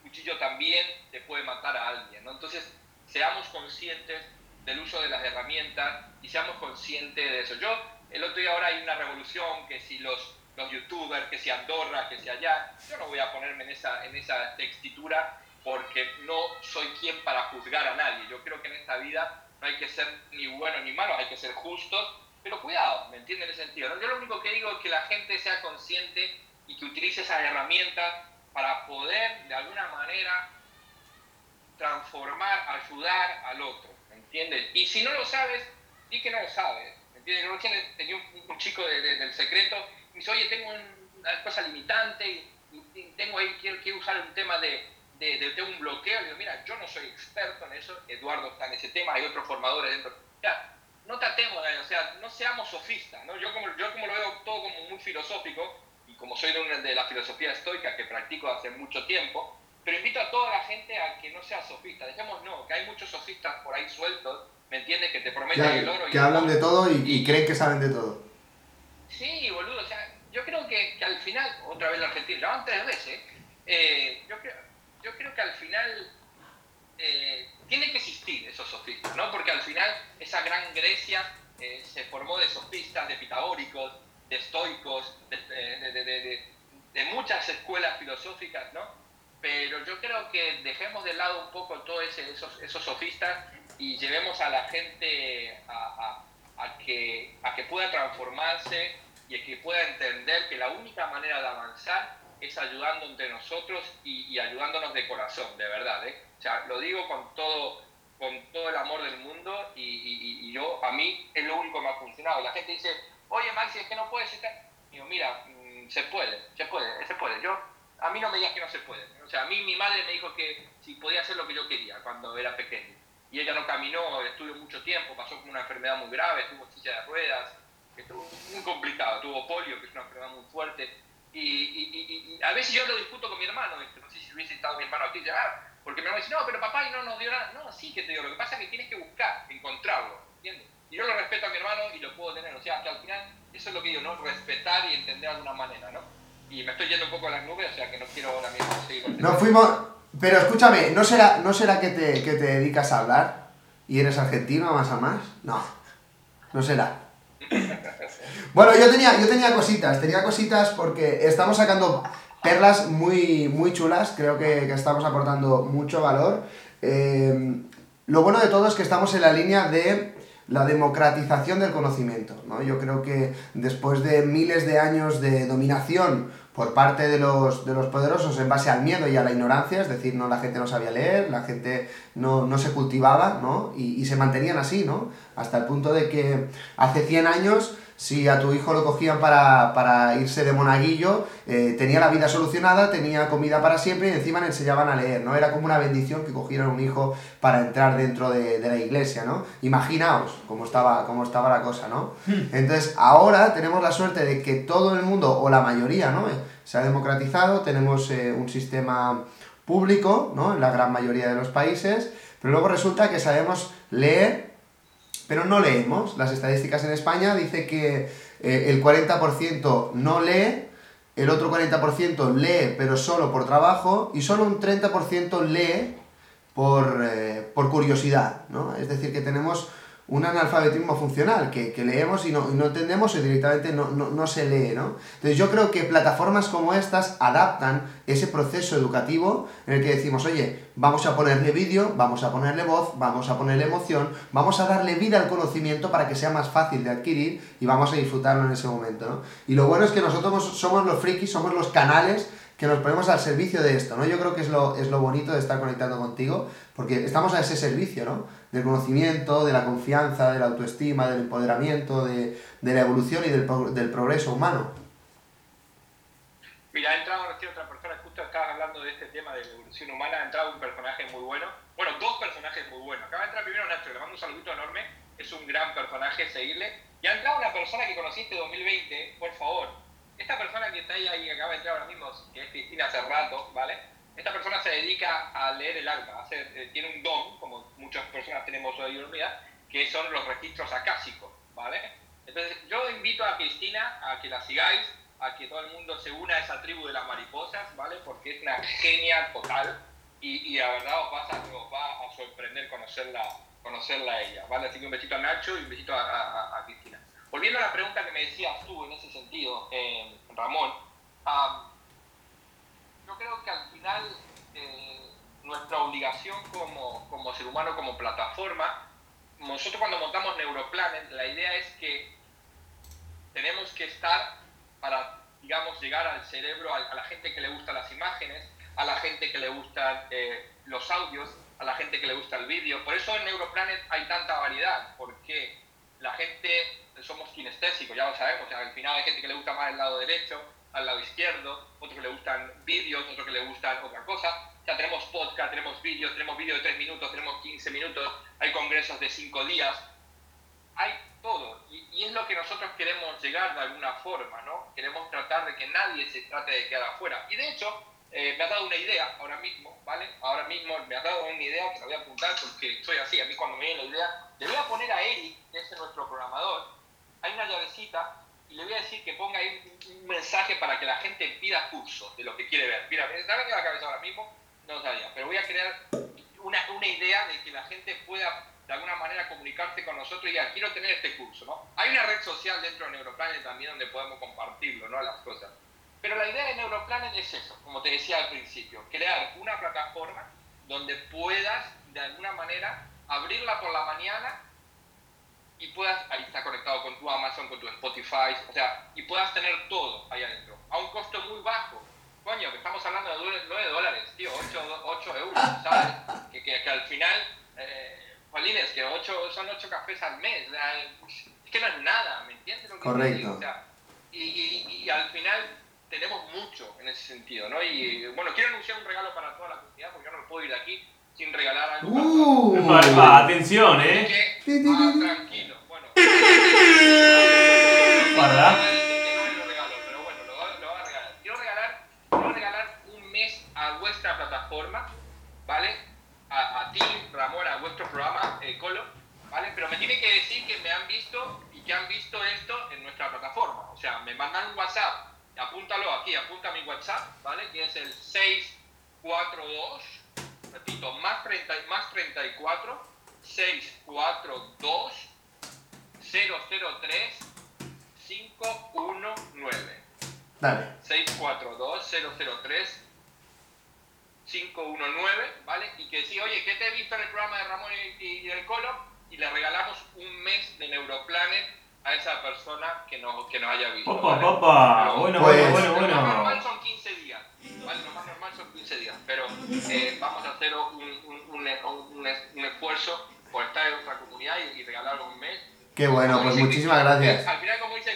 cuchillo también te puede matar a alguien, ¿no? Entonces, seamos conscientes del uso de las herramientas y seamos conscientes de eso. Yo, el otro día ahora hay una revolución, que si los, los youtubers, que si Andorra, que si allá, yo no voy a ponerme en esa, en esa textitura porque no soy quien para juzgar a nadie. Yo creo que en esta vida no hay que ser ni bueno ni malo, hay que ser justos, pero cuidado, ¿me entienden en ese sentido? Yo lo único que digo es que la gente sea consciente y que utilice esas herramientas para poder de alguna manera transformar, ayudar al otro, ¿me entiendes? Y si no lo sabes, di que no lo sabes, ¿me entiendes? Yo tenía un, chico del secreto y dice, oye, tengo una cosa limitante y, tengo ahí, quiero, quiero, usar un tema de, de, un bloqueo. Y digo, mira, yo no soy experto en eso, Eduardo está en ese tema, hay otros formadores dentro. Ya, sofista, ¿no? Yo como, yo como lo veo todo como muy filosófico, y como soy de, una, de la filosofía estoica que practico hace mucho tiempo, pero invito a toda la gente a que no sea sofista. Dejemos no, que hay muchos sofistas por ahí sueltos, ¿me entiendes? Que te prometen el oro. Y que hablan de todo y, creen que saben de todo. Sí, boludo, o sea, yo creo que, que al final, otra vez la Argentina, ya van tres veces, eh, yo, creo, yo creo que al final eh, tiene que existir esos sofistas, ¿no? Porque al final esa gran Grecia eh, se formó de sofistas, de pitagóricos, de estoicos, de, de, de muchas escuelas filosóficas, ¿no? pero yo creo que dejemos de lado un poco todos esos, esos sofistas y llevemos a la gente a, a, que, a que pueda transformarse y a que pueda entender que la única manera de avanzar es ayudando entre nosotros y, ayudándonos de corazón, de verdad. ¿eh? O sea, lo digo con todo, con todo el amor del mundo y, y, yo, a mí es lo único que me ha funcionado. La gente dice, oye Maxi, es que no puedes estar... Digo, mira, mm, se puede, se puede, se puede. Yo a mí no me digas que no se puede. O sea, a mí mi madre me dijo que si podía hacer lo que yo quería cuando era pequeño. Y ella no caminó, estuvo mucho tiempo, pasó con una enfermedad muy grave, tuvo silla de ruedas, estuvo muy complicado, tuvo polio, que es una enfermedad muy fuerte. Y, a veces yo lo discuto con mi hermano, no sé si hubiese estado mi hermano aquí, ya, porque mi hermano dice, no, pero papá y no nos dio nada. No, sí que te digo, lo que pasa es que tienes que buscar, encontrarlo, ¿entiendes? Y yo lo respeto a mi hermano y lo puedo tener, o sea, que al final eso es lo que digo, ¿no? Respetar y entender de alguna manera, ¿no? y me estoy yendo un poco a las nubes, o sea que no quiero ahora mismo seguir No fuimos. Pero escúchame, ¿no será, ¿no será que, te, que te dedicas a hablar y eres argentino más a más? No, no será. Bueno, yo tenía, yo tenía cositas, tenía cositas porque estamos sacando perlas muy, muy chulas, creo que, que estamos aportando mucho valor. Eh, lo bueno de todo es que estamos en la línea de la democratización del conocimiento. ¿no? Yo creo que después de miles de años de dominación por parte de los, de los poderosos en base al miedo y a la ignorancia, es decir, no la gente no sabía leer, la gente no, no se cultivaba, ¿no? Y, y, se mantenían así, ¿no? Hasta el punto de que hace 100 años si a tu hijo lo cogían para, irse de monaguillo, eh, tenía la vida solucionada, tenía comida para siempre y encima le enseñaban a leer, ¿no? Era como una bendición que cogieran un hijo para entrar dentro de, la iglesia, ¿no? Imaginaos cómo estaba, cómo estaba la cosa, ¿no? Hmm. Entonces, ahora tenemos la suerte de que todo el mundo, o la mayoría, ¿no? Se ha democratizado, tenemos eh, un sistema público, ¿no? En la gran mayoría de los países, pero luego resulta que sabemos leer pero no leemos. Las estadísticas en España dice que eh, el 40% no lee, el otro 40% lee pero solo por trabajo y solo un 30% lee por, eh, por curiosidad, ¿no? Es decir, que tenemos un analfabetismo funcional, que, leemos y no, no, entendemos y directamente no, no, se lee, ¿no? Entonces yo creo que plataformas como estas adaptan ese proceso educativo en el que decimos, oye, vamos a ponerle vídeo, vamos a ponerle voz, vamos a ponerle emoción, vamos a darle vida al conocimiento para que sea más fácil de adquirir y vamos a disfrutarlo en ese momento, ¿no? Y lo bueno es que nosotros somos los frikis, somos los canales que nos ponemos al servicio de esto, ¿no? Yo creo que es lo, es lo bonito de estar conectando contigo, porque estamos a ese servicio, ¿no? Del conocimiento, de la confianza, de la autoestima, del empoderamiento, de, de la evolución y del, del, progreso humano. Mira, ha entrado aquí otra persona, justo estabas hablando de este tema de la evolución humana, ha entrado un personaje muy bueno, bueno, dos personajes muy buenos. Acaba de entrar primero Nacho, le mando un saludito enorme, es un gran personaje, seguirle. Y ha entrado una persona que conociste en 2020, por favor, esta persona que está ahí, ahí acaba de entrar ahora mismo, que es Cristina hace rato, ¿vale? Esta persona se dedica a leer el alma, eh, tiene un don, como muchas personas tenemos hoy en día, que son los registros acásicos, ¿vale? Entonces, yo invito a Cristina a que la sigáis, a que todo el mundo se una a esa tribu de las mariposas, ¿vale? Porque es una genia total y, y la verdad os, va a sorprender conocerla, conocerla a ella, ¿vale? Así que un besito a Nacho y un besito a Cristina. Volviendo a la pregunta que me decías tú en ese sentido, eh, Ramón, yo creo que al final eh, nuestra obligación como, como, ser humano, como plataforma, nosotros cuando montamos Neuroplanet, la idea es que tenemos que estar para, digamos, llegar al cerebro, a, la gente que le gustan las imágenes, a la gente que le gustan eh, los audios, a la gente que le gusta el vídeo. Por eso en Neuroplanet hay tanta variedad, porque la gente somos kinestésicos, ya lo sabemos. al final hay gente que le gusta más el lado derecho, al lado izquierdo, otros que le gustan vídeos, otros que le gustan otra cosa. Ya tenemos podcast, tenemos vídeos, tenemos vídeos de 3 minutos, tenemos 15 minutos, hay congresos de 5 días. hay todo. Y, y, es lo que nosotros queremos llegar de alguna forma, ¿no? Queremos tratar de que nadie se trate de quedar afuera. Y de hecho, eh, me ha dado una idea ahora mismo, ¿vale? Ahora mismo me ha dado una idea que la voy a apuntar porque soy así. A mí cuando me viene la idea, le voy a poner a Eric, que es nuestro programador, hay una llavecita le voy a decir que ponga ahí un, mensaje para que la gente pida cursos de lo que quiere ver. Mira, me está la cabeza ahora mismo, no sabía, pero voy a crear una, una idea de que la gente pueda de alguna manera comunicarse con nosotros y diga, quiero tener este curso, ¿no? Hay una red social dentro de Neuroplanet también donde podemos compartirlo, ¿no? Las cosas. Pero la idea de Neuroplanet es eso, como te decía al principio, crear una plataforma donde puedas de alguna manera abrirla por la mañana y puedas, ahí está conectado con tu Amazon, con tu Spotify, o sea, y puedas tener todo ahí adentro, a un costo muy bajo. Coño, que estamos hablando de 9 dólares, tío, 8, 8 euros, ¿sabes? Que, que, que al final, eh, Polines, que 8, son 8 cafés al mes, es que no es nada, ¿me entiendes? Lo que Correcto. Digo? O sea, y, y, y al final tenemos mucho en ese sentido, ¿no? Y bueno, quiero anunciar un regalo para toda la comunidad porque yo no me puedo ir de aquí sin regalar algo. Uh. Epa, atención, eh. que, ah, tranquilo. Bueno. Regalo, pero bueno, lo, va- lo va a regalar. Quiero regalar, quiero regalar un mes a vuestra plataforma, ¿vale? A, a ti, Ramón, a vuestro programa, eh, Colo, ¿vale? Pero me tiene que decir que me han visto y que han visto esto en nuestra plataforma. O sea, me mandan un WhatsApp, apúntalo aquí, apunta mi WhatsApp, ¿vale? Que es el 642, repito, más, 30, y- más 34, 642, 003, 519. Dale. 642-003 519, ¿vale? Y que sí, oye, que te he visto en el programa de Ramón y, y del Colo y le regalamos un mes de Neuroplanet a esa persona que nos, que nos haya visto. Opa, ¿vale? opa, bueno, Pues- bueno, bueno, Lo más normal bueno. son 15 días, ¿vale? Lo más normal son 15 días, pero eh, vamos a hacer un, un, un, un- un esfuerzo por estar en nuestra comunidad y, y regalar un mes Qué bueno, como pues dice muchísimas Cristina, gracias. Al final, como dice,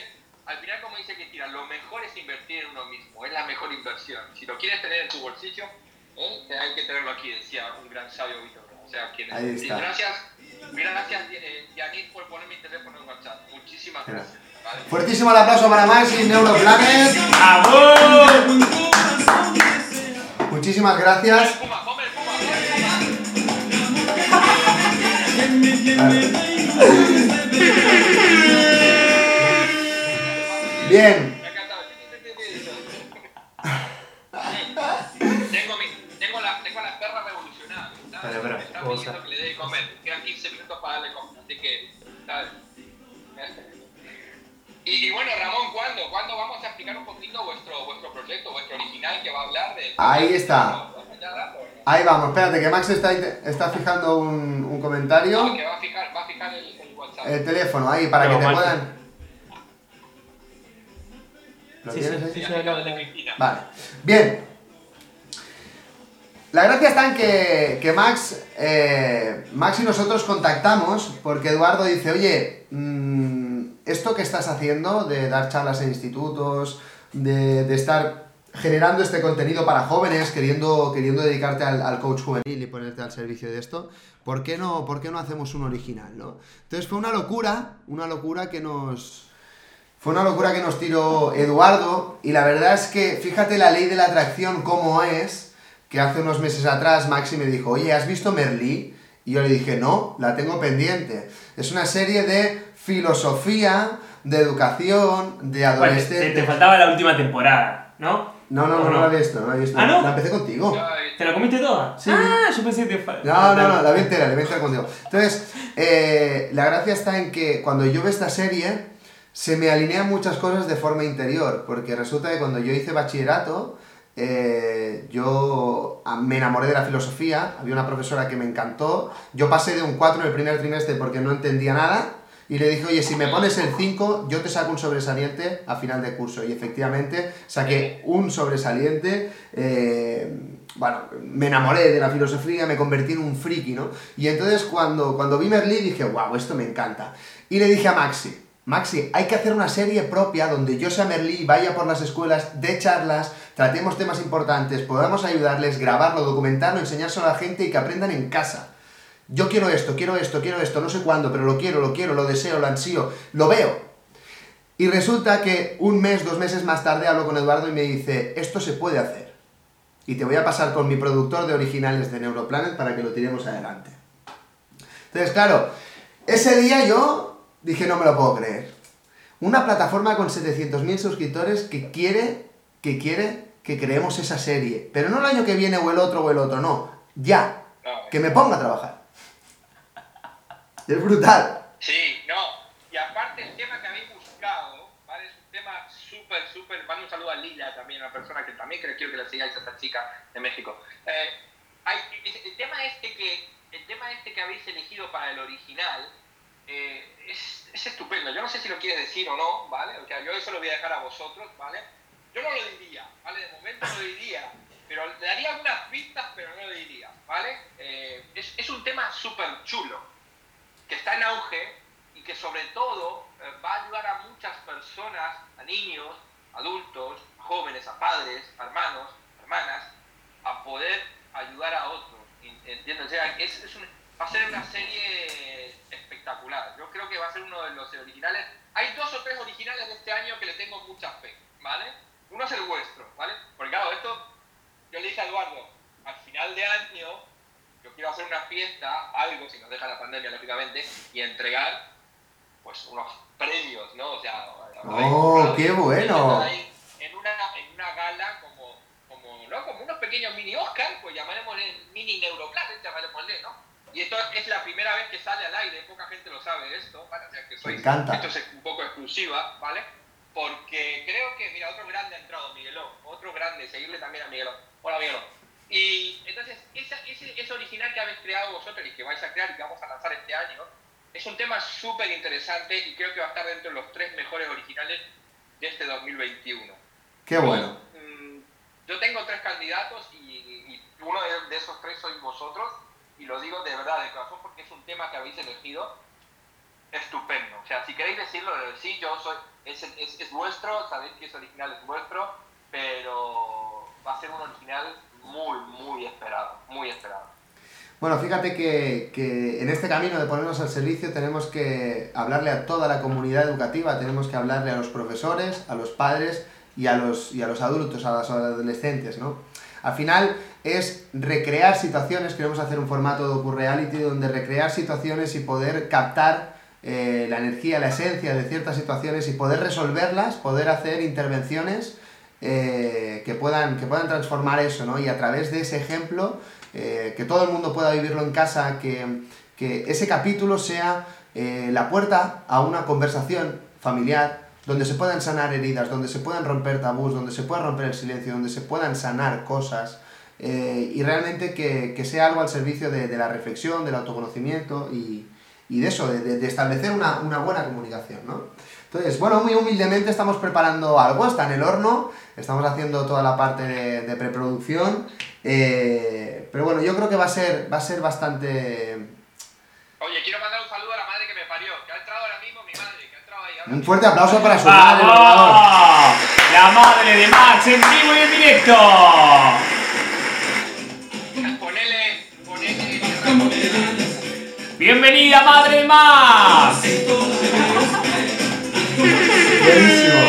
al final, como dice Cristina, lo mejor es invertir en uno mismo, es la mejor inversión. Si lo quieres tener en tu bolsillo, ¿eh? hay que tenerlo aquí, decía un gran sabio Víctor. O sea, quien Ahí y está. gracias, gracias eh, por poner mi teléfono en WhatsApp. Muchísimas gracias. ¿vale? Fuertísimo el aplauso para Max y Neuroplanet. ¡Vamos! Muchísimas gracias. Bien. Tengo, mi, tengo, la, tengo la perra revolucionada. Espera, espera, Me vamos pidiendo que le dé de comer. Quedan 15 minutos para darle comer. Así que, ¿sabes? Y, y bueno, Ramón, ¿cuándo? ¿Cuándo vamos a explicar un poquito vuestro, vuestro proyecto, vuestro original que va a hablar de... Ahí está. ¿Vamos ya a darlo, no? Ahí vamos, espérate, que Max está, está fijando un, un No, comentario. que va a fijar, va a fijar el, el WhatsApp. El teléfono, ahí, para No, que te Max. puedan. ¿Lo Sí, tienes sí? Sí. Vale. Bien. La gracia está en que, que Max, eh, Max y nosotros contactamos porque Eduardo dice, oye, mm, esto que estás haciendo de dar charlas en institutos, de, de estar generando este contenido para jóvenes, queriendo, queriendo dedicarte al, al coach juvenil y ponerte al servicio de esto, ¿por qué no, por qué no hacemos un original? ¿no? Entonces fue una locura, una locura que nos, fue una locura que nos tiró Eduardo y la verdad es que fíjate la ley de la atracción cómo es, que hace unos meses atrás Maxi me dijo, oye, ¿has visto Merlí? Y yo le dije, no, la tengo pendiente. Es una serie de filosofía, de educación, de Bueno, te, adolescente. te faltaba la última temporada, ¿no? No, no, ¿O no, no la he visto, no la he visto. ¿Ah, no? La empecé contigo. ¿Te la comiste toda? Sí. Ah, yo pensé que te No, no, no, la vi entera, la vi entera contigo. Entonces, eh, la gracia está en que cuando yo veo esta serie, se me alinean muchas cosas de forma interior, porque resulta que cuando yo hice bachillerato, eh, yo ah, me enamoré de la filosofía, había una profesora que me encantó, yo pasé de un 4 en el primer trimestre porque no entendía nada, y le dije, oye, si me pones el 5, yo te saco un sobresaliente a final de curso. Y efectivamente saqué un sobresaliente. eh, bueno, me enamoré de la filosofía, me convertí en un friki, ¿no? Y entonces cuando, cuando vi Merlí dije, wow, esto me encanta. Y le dije a Maxi, Maxi, hay que hacer una serie propia donde yo sea Merlí, vaya por las escuelas, de charlas, tratemos temas importantes, podamos ayudarles, grabarlo, documentarlo, enseñárselo a la gente y que aprendan en casa. Yo quiero esto, quiero esto, quiero esto, no sé cuándo, pero lo quiero, lo quiero, lo deseo, lo ansío, lo veo. Y resulta que un mes, dos meses más tarde hablo con Eduardo y me dice, esto se puede hacer. Y te voy a pasar con mi productor de originales de Neuroplanet para que lo tiremos adelante. Entonces, claro, ese día yo dije, no me lo puedo creer. Una plataforma con 700.000 suscriptores que quiere, que quiere que creemos esa serie. Pero no el año que viene o el otro o el otro, no. Ya. Que me ponga a trabajar. Es brutal. Sí, no. Y aparte el tema que habéis buscado, ¿vale? Es un tema súper, súper... Mando un saludo a Lila también, una persona que también quiero que le sigáis a esta chica de México. Eh, hay, el, tema este que, el tema este que habéis elegido para el original eh, es, es, estupendo. Yo no sé si lo quieres decir o no, ¿vale? O sea, yo eso lo voy a dejar a vosotros, ¿vale? Yo no lo diría, ¿vale? De momento no lo diría, pero le daría algunas pistas, pero no lo diría, ¿vale? Eh, es, es un tema súper chulo, que está en auge y que sobre todo eh, va a ayudar a muchas personas, a niños, adultos, a jóvenes, a padres, a hermanos, hermanas, a poder ayudar a otros. ¿Entiendes? O sea, es, es un, va a ser una serie espectacular. Yo creo que va a ser uno de los originales. Hay dos o tres originales de este año que le tengo mucha fe, ¿vale? Uno es el vuestro, ¿vale? Porque claro, esto, yo le dije a Eduardo, al final de año, yo quiero hacer una fiesta, algo, si nos deja la pandemia, lógicamente, y entregar, pues, unos premios, ¿no? O sea, ¡Oh, qué bueno! En una, en una gala como, como, ¿no? como unos pequeños mini Oscar, pues llamaremosle mini Neuroplanet, llamaremosle, ¿no? Y esto es la primera vez que sale al aire, poca gente lo sabe esto, ¿vale? O sea, que soy, Me encanta. Esto es un poco exclusiva, ¿vale? porque creo que, mira, otro grande ha entrado, Miguelón, otro grande, seguirle también a Miguelón. Hola, Miguelón. Y entonces, esa, ese, ese, original que habéis creado vosotros y que vais a crear y que vamos a lanzar este año, es un tema súper interesante y creo que va a estar dentro de los tres mejores originales de este 2021. Qué bueno. Yo, mm, yo tengo tres candidatos y, y uno de, de, esos tres sois vosotros y lo digo de verdad, de corazón, porque es un tema que habéis elegido estupendo. O sea, si queréis decirlo, sí, yo soy, es, es, es vuestro, sabéis que es original, es vuestro, pero va a ser un original muy, muy esperado, muy esperado. Bueno, fíjate que, que, en este camino de ponernos al servicio tenemos que hablarle a toda la comunidad educativa, tenemos que hablarle a los profesores, a los padres y a los, y a los adultos, a los adolescentes, ¿no? Al final es recrear situaciones, queremos hacer un formato docu-reality donde recrear situaciones y poder captar eh, la energía, la esencia de ciertas situaciones y poder resolverlas, poder hacer intervenciones eh, que, puedan, que puedan transformar eso, ¿no? Y a través de ese ejemplo, eh, que todo el mundo pueda vivirlo en casa, que, que ese capítulo sea eh, la puerta a una conversación familiar donde se puedan sanar heridas, donde se puedan romper tabús, donde se pueda romper el silencio, donde se puedan sanar cosas. y realmente que, que, sea algo al servicio de, de la reflexión, del autoconocimiento y, y de eso, de, de establecer una, una, buena comunicación, ¿no? Entonces, bueno, muy humildemente estamos preparando algo, está en el horno, estamos haciendo toda la parte de, de preproducción, eh, pero bueno, yo creo que va a ser, va a ser bastante... Oye, quiero mandar un saludo a la madre que me parió, que ha entrado ahora mismo mi madre, que ha entrado ahí ahora Un fuerte aplauso para su madre, La madre de Max en vivo y en directo. Ponele, ponele... ¡Bienvenida, madre más! Buenísimo.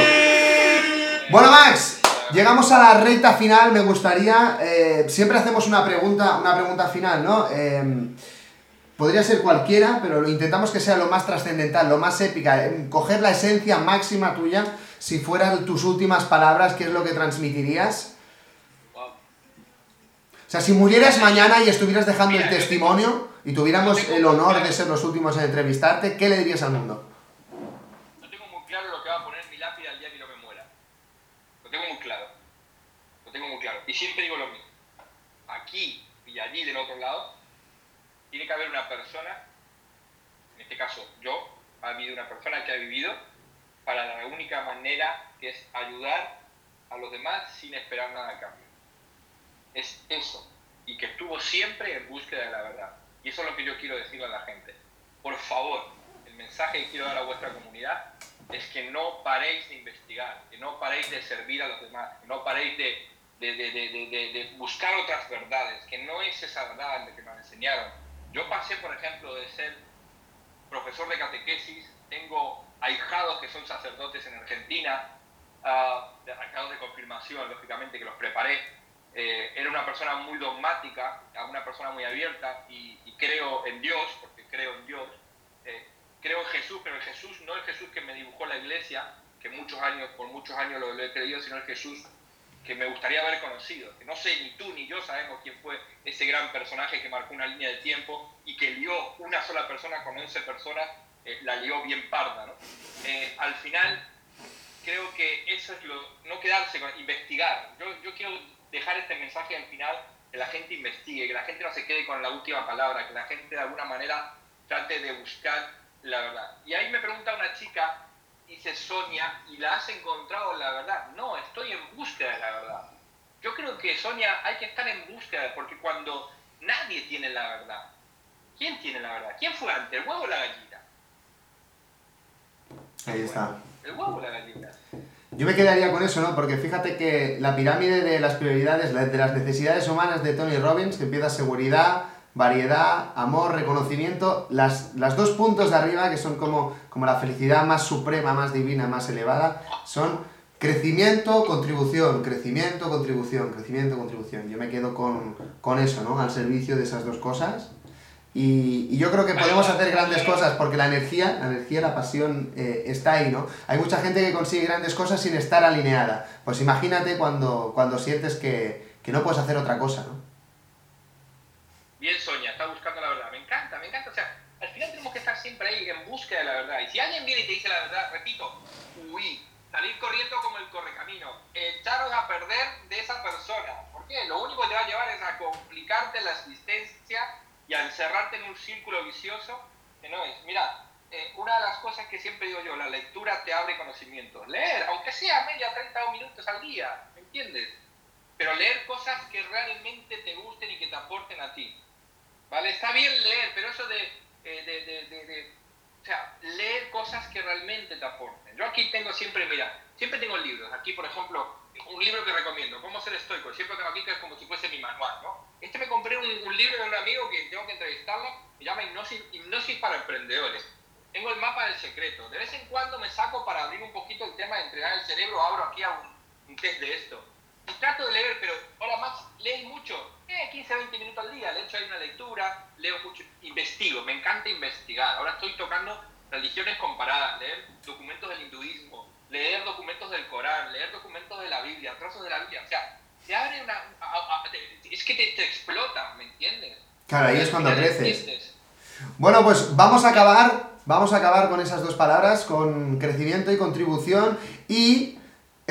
Bueno, Max, llegamos a la recta final. Me gustaría. Eh, siempre hacemos una pregunta, una pregunta final, ¿no? Eh, podría ser cualquiera, pero lo intentamos que sea lo más trascendental, lo más épica. Eh, coger la esencia máxima tuya. Si fueran tus últimas palabras, ¿qué es lo que transmitirías? O sea, si murieras mañana y estuvieras dejando el testimonio y tuviéramos el honor de ser los últimos en entrevistarte, ¿qué le dirías al mundo? Y siempre digo lo mismo. Aquí y allí del otro lado, tiene que haber una persona, en este caso yo, ha habido una persona que ha vivido para la única manera que es ayudar a los demás sin esperar nada a cambio. Es eso. Y que estuvo siempre en búsqueda de la verdad. Y eso es lo que yo quiero decirle a la gente. Por favor, el mensaje que quiero dar a vuestra comunidad es que no paréis de investigar, que no paréis de servir a los demás, que no paréis de, de, de, de buscar otras verdades, que no es esa verdad la que nos enseñaron, Yo pasé, por ejemplo, de ser profesor de catequesis, tengo ahijados que son sacerdotes en Argentina, uh, ahijados de confirmación, lógicamente, que los preparé. Eh, era una persona muy dogmática, una persona muy abierta y, creo en Dios, porque creo en Dios. Eh, creo en Jesús, pero el Jesús no el Jesús que me dibujó la iglesia, que muchos años, por muchos años lo, lo he creído, sino el Jesús que me gustaría haber conocido. Que no sé, ni tú ni yo sabemos quién fue ese gran personaje que marcó una línea de tiempo y que lió una sola persona con 11 personas, eh, la lió bien parda. ¿no? Eh, al final, creo que eso es lo. no quedarse con investigar. Yo, yo quiero dejar este mensaje al final, que la gente investigue, que la gente no se quede con la última palabra, que la gente de alguna manera trate de buscar la verdad. Y ahí me pregunta una chica dice Sonia, y la has encontrado la verdad. No, estoy en búsqueda de la verdad. Yo creo que Sonia hay que estar en búsqueda, porque cuando nadie tiene la verdad, ¿quién tiene la verdad? ¿Quién fue antes, el huevo o la gallina? Ahí está. El huevo o la gallina. Yo me quedaría con eso, ¿no? Porque fíjate que la pirámide de las prioridades, de las necesidades humanas de Tony Robbins, que empieza seguridad, variedad, amor, reconocimiento, las, las dos puntos de arriba, que son como, como la felicidad más suprema, más divina, más elevada, son crecimiento, contribución, crecimiento, contribución, crecimiento, contribución. Yo me quedo con, con eso, ¿no? Al servicio de esas dos cosas. Y, y, yo creo que podemos hacer grandes cosas porque la energía, la energía, la pasión eh, está ahí, ¿no? Hay mucha gente que consigue grandes cosas sin estar alineada. Pues imagínate cuando, cuando sientes que, que no puedes hacer otra cosa, ¿no? Bien Sonia, está buscando la verdad. Me encanta, me encanta. O sea, al final tenemos que estar siempre ahí en búsqueda de la verdad. Y si alguien viene y te dice la verdad, repito, huí, salir corriendo como el correcamino, echaros a perder de esa persona. ¿Por qué? Lo único que te va a llevar es a complicarte la existencia y a encerrarte en un círculo vicioso que no es. Mira, eh, una de las cosas que siempre digo yo, la lectura te abre conocimientos. Leer, aunque sea media, 30 minutos al día, ¿me entiendes? Pero leer cosas que realmente te gusten y que te aporten a ti. ¿Vale? Está bien leer, pero eso de, eh, de, de, leer cosas que realmente te aporten. Yo aquí tengo siempre, mira, siempre tengo libros. Aquí, por ejemplo, un libro que recomiendo, Cómo ser estoico. Siempre tengo aquí que es como si fuese mi manual, ¿no? Este me compré un, libro de un amigo que tengo que entrevistarlo, se llama Hipnosis, Hipnosis para Emprendedores. Tengo el mapa del secreto. De vez en cuando me saco para abrir un poquito el tema de entrenar el cerebro, abro aquí a un test de esto. Y trato de leer, pero ahora Max, lees mucho. 15, 20 minutos al día, le hecho ahí una lectura, leo mucho, investigo, me encanta investigar. Ahora estoy tocando religiones comparadas, leer documentos del hinduismo, leer documentos del Corán, leer documentos de la Biblia, trozos de la Biblia. O sea, te abre una... es que te, explota, ¿me entiendes? Claro, ahí es cuando creces. Bueno, pues vamos a acabar, vamos a acabar con esas dos palabras, con crecimiento y contribución y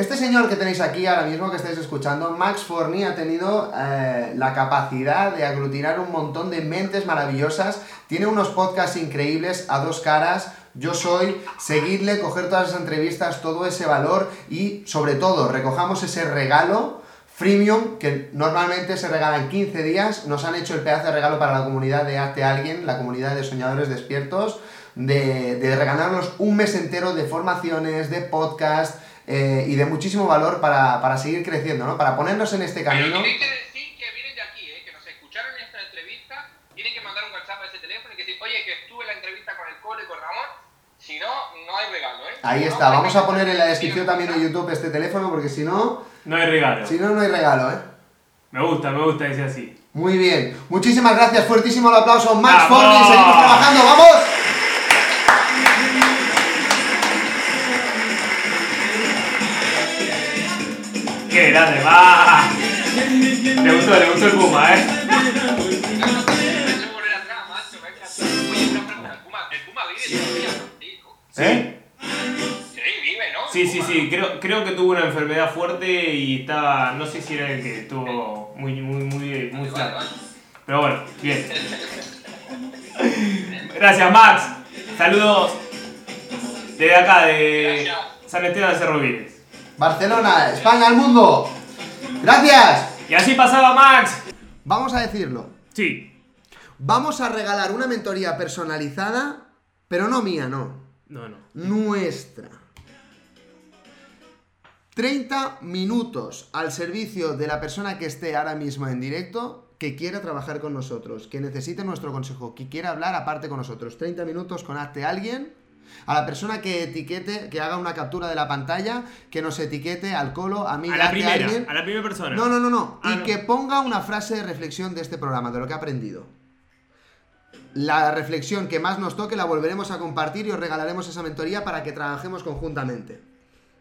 este señor que tenéis aquí ahora mismo, que estáis escuchando, Max Forni, ha tenido eh, la capacidad de aglutinar un montón de mentes maravillosas. Tiene unos podcasts increíbles a dos caras. Yo soy, seguidle, coger todas esas entrevistas, todo ese valor y, sobre todo, recojamos ese regalo freemium que normalmente se regala en 15 días. Nos han hecho el pedazo de regalo para la comunidad de Hazte Alguien, la comunidad de soñadores despiertos, de, de regalarnos un mes entero de formaciones, de podcast eh, y de muchísimo valor para, para, seguir creciendo, ¿no? Para ponernos en este camino. Pero tienen que decir que vienen de aquí, ¿eh? que nos escucharon en esta entrevista, tienen que mandar un WhatsApp a ese teléfono y que decir, oye, que estuve en la entrevista con el Cole y con Ramón, si no, no hay regalo, ¿eh? Ahí está, vamos a poner en la descripción también de YouTube este teléfono porque si no... No hay regalo. Si no, no hay regalo, ¿eh? Me gusta, me gusta, dice así. Muy bien. Muchísimas gracias, fuertísimo el aplauso. Max Forni, seguimos trabajando, ¡vamos! ¡Qué grande, va! Le gustó, le gustó el Puma, ¿eh? ¿Eh? Sí, ¿no? Sí, sí, sí, creo, creo que tuvo una enfermedad fuerte y estaba, no sé si era el que estuvo muy, muy, muy, muy flaco. Pero bueno, bien. Gracias, Max. Saludos desde acá, de San Esteban de Cerro Viles. Barcelona, España, al mundo. Gracias. Y así pasaba Max. Vamos a decirlo. Sí. Vamos a regalar una mentoría personalizada, pero no mía, no. No, no. Nuestra. 30 minutos al servicio de la persona que esté ahora mismo en directo, que quiera trabajar con nosotros, que necesite nuestro consejo, que quiera hablar aparte con nosotros, 30 minutos con Hazte Alguien, a la persona que etiquete, que haga una captura de la pantalla, que nos etiquete al colo, a mí, A la primera, Alguien. a la primera persona. No, no, no, no. Ah, y no. que ponga una frase de reflexión de este programa, de lo que ha aprendido. La reflexión que más nos toque la volveremos a compartir y os regalaremos esa mentoría para que trabajemos conjuntamente.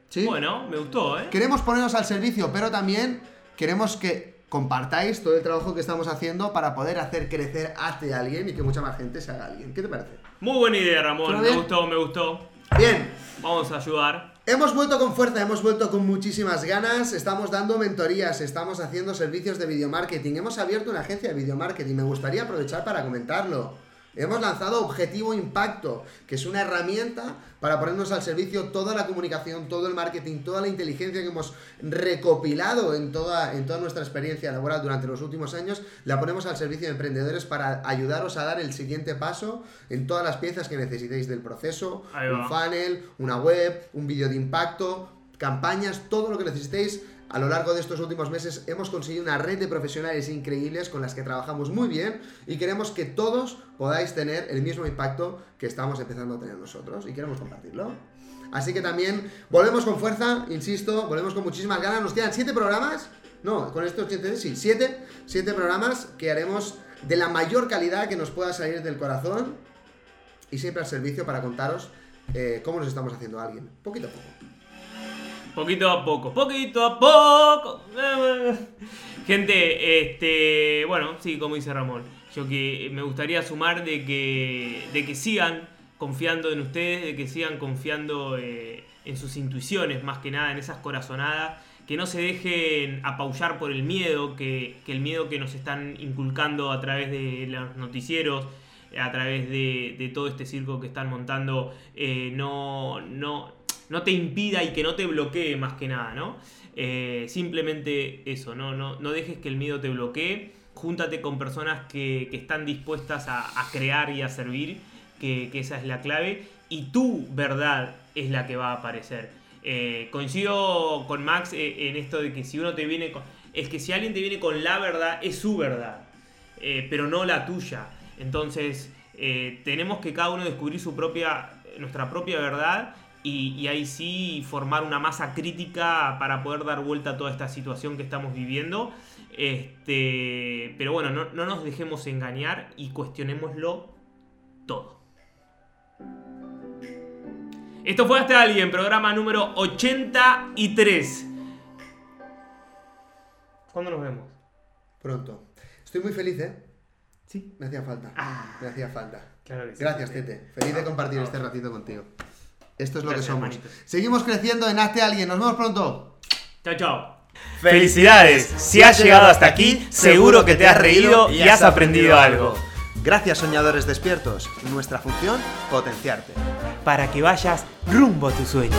¿Sí? Bueno, me gustó, ¿eh? Queremos ponernos al servicio, pero también queremos que compartáis todo el trabajo que estamos haciendo para poder hacer crecer Hazte Alguien y que mucha más gente se haga alguien. ¿Qué te parece? Muy buena idea, Ramón. ¿Suena Me gustó, me gustó. Bien, Vamos a ayudar. Hemos vuelto con fuerza, hemos vuelto con muchísimas ganas, estamos dando mentorías, estamos haciendo servicios de video marketing, hemos abierto una agencia de video marketing, me gustaría aprovechar para comentarlo. Hemos lanzado Objetivo Impacto, que es una herramienta para ponernos al servicio toda la comunicación, todo el marketing, toda la inteligencia que hemos recopilado en toda, en toda nuestra experiencia laboral durante los últimos años, la ponemos al servicio de emprendedores para ayudaros a dar el siguiente paso en todas las piezas que necesitéis del proceso, un funnel, una web, un vídeo de impacto, campañas, todo lo que necesitéis. A lo largo de estos últimos meses hemos conseguido una red de profesionales increíbles con las que trabajamos muy bien y queremos que todos podáis tener el mismo impacto que estamos empezando a tener nosotros y queremos compartirlo. Así que también volvemos con fuerza, insisto, volvemos con muchísimas ganas. Nos quedan siete programas. No, con estos siete, sí, siete, siete programas que haremos de la mayor calidad que nos pueda salir del corazón y siempre al servicio para contaros eh, cómo nos estamos haciendo a alguien, poquito a poco. Poquito a poco, poquito a poco. Gente, este, bueno, sí, como dice Ramón, yo que me gustaría sumar de que, de que sigan confiando en ustedes, de que sigan confiando eh, en sus intuiciones, más que nada en esas corazonadas, que no se dejen apabullar por el miedo, que, que el miedo que nos están inculcando a través de los noticieros, a través de, de todo este circo que están montando, eh, no, no, no te impida y que no te bloquee más que nada, ¿no? Eh, simplemente eso, ¿no? No, no dejes que el miedo te bloquee, júntate con personas que, que están dispuestas a, a crear y a servir, que, que esa es la clave, y tu verdad es la que va a aparecer. Eh, coincido con Max eh, en esto de que si uno te viene con... Es que si alguien te viene con la verdad, es su verdad, pero no la tuya. Entonces, tenemos que cada uno descubrir su propia, nuestra propia verdad y, y ahí sí formar una masa crítica para poder dar vuelta a toda esta situación que estamos viviendo. Este, pero bueno, no, no nos dejemos engañar y cuestionémoslo todo. Esto fue Hasta Alguien, programa número 83. ¿Cuándo nos vemos? Pronto. Estoy muy feliz, ¿eh? Sí. Me hacía falta. Ah. Me hacía falta. Claro que sí. Gracias, Tete. Feliz de compartir este ratito contigo. Esto es lo Gracias, que somos. Seguimos creciendo en Hazte Alguien. Nos vemos pronto. Chao, chao. Felicidades, si has llegado hasta aquí, seguro que te has reído y has aprendido algo. Gracias, soñadores despiertos. Nuestra función, potenciarte. Para que vayas rumbo a tu sueño.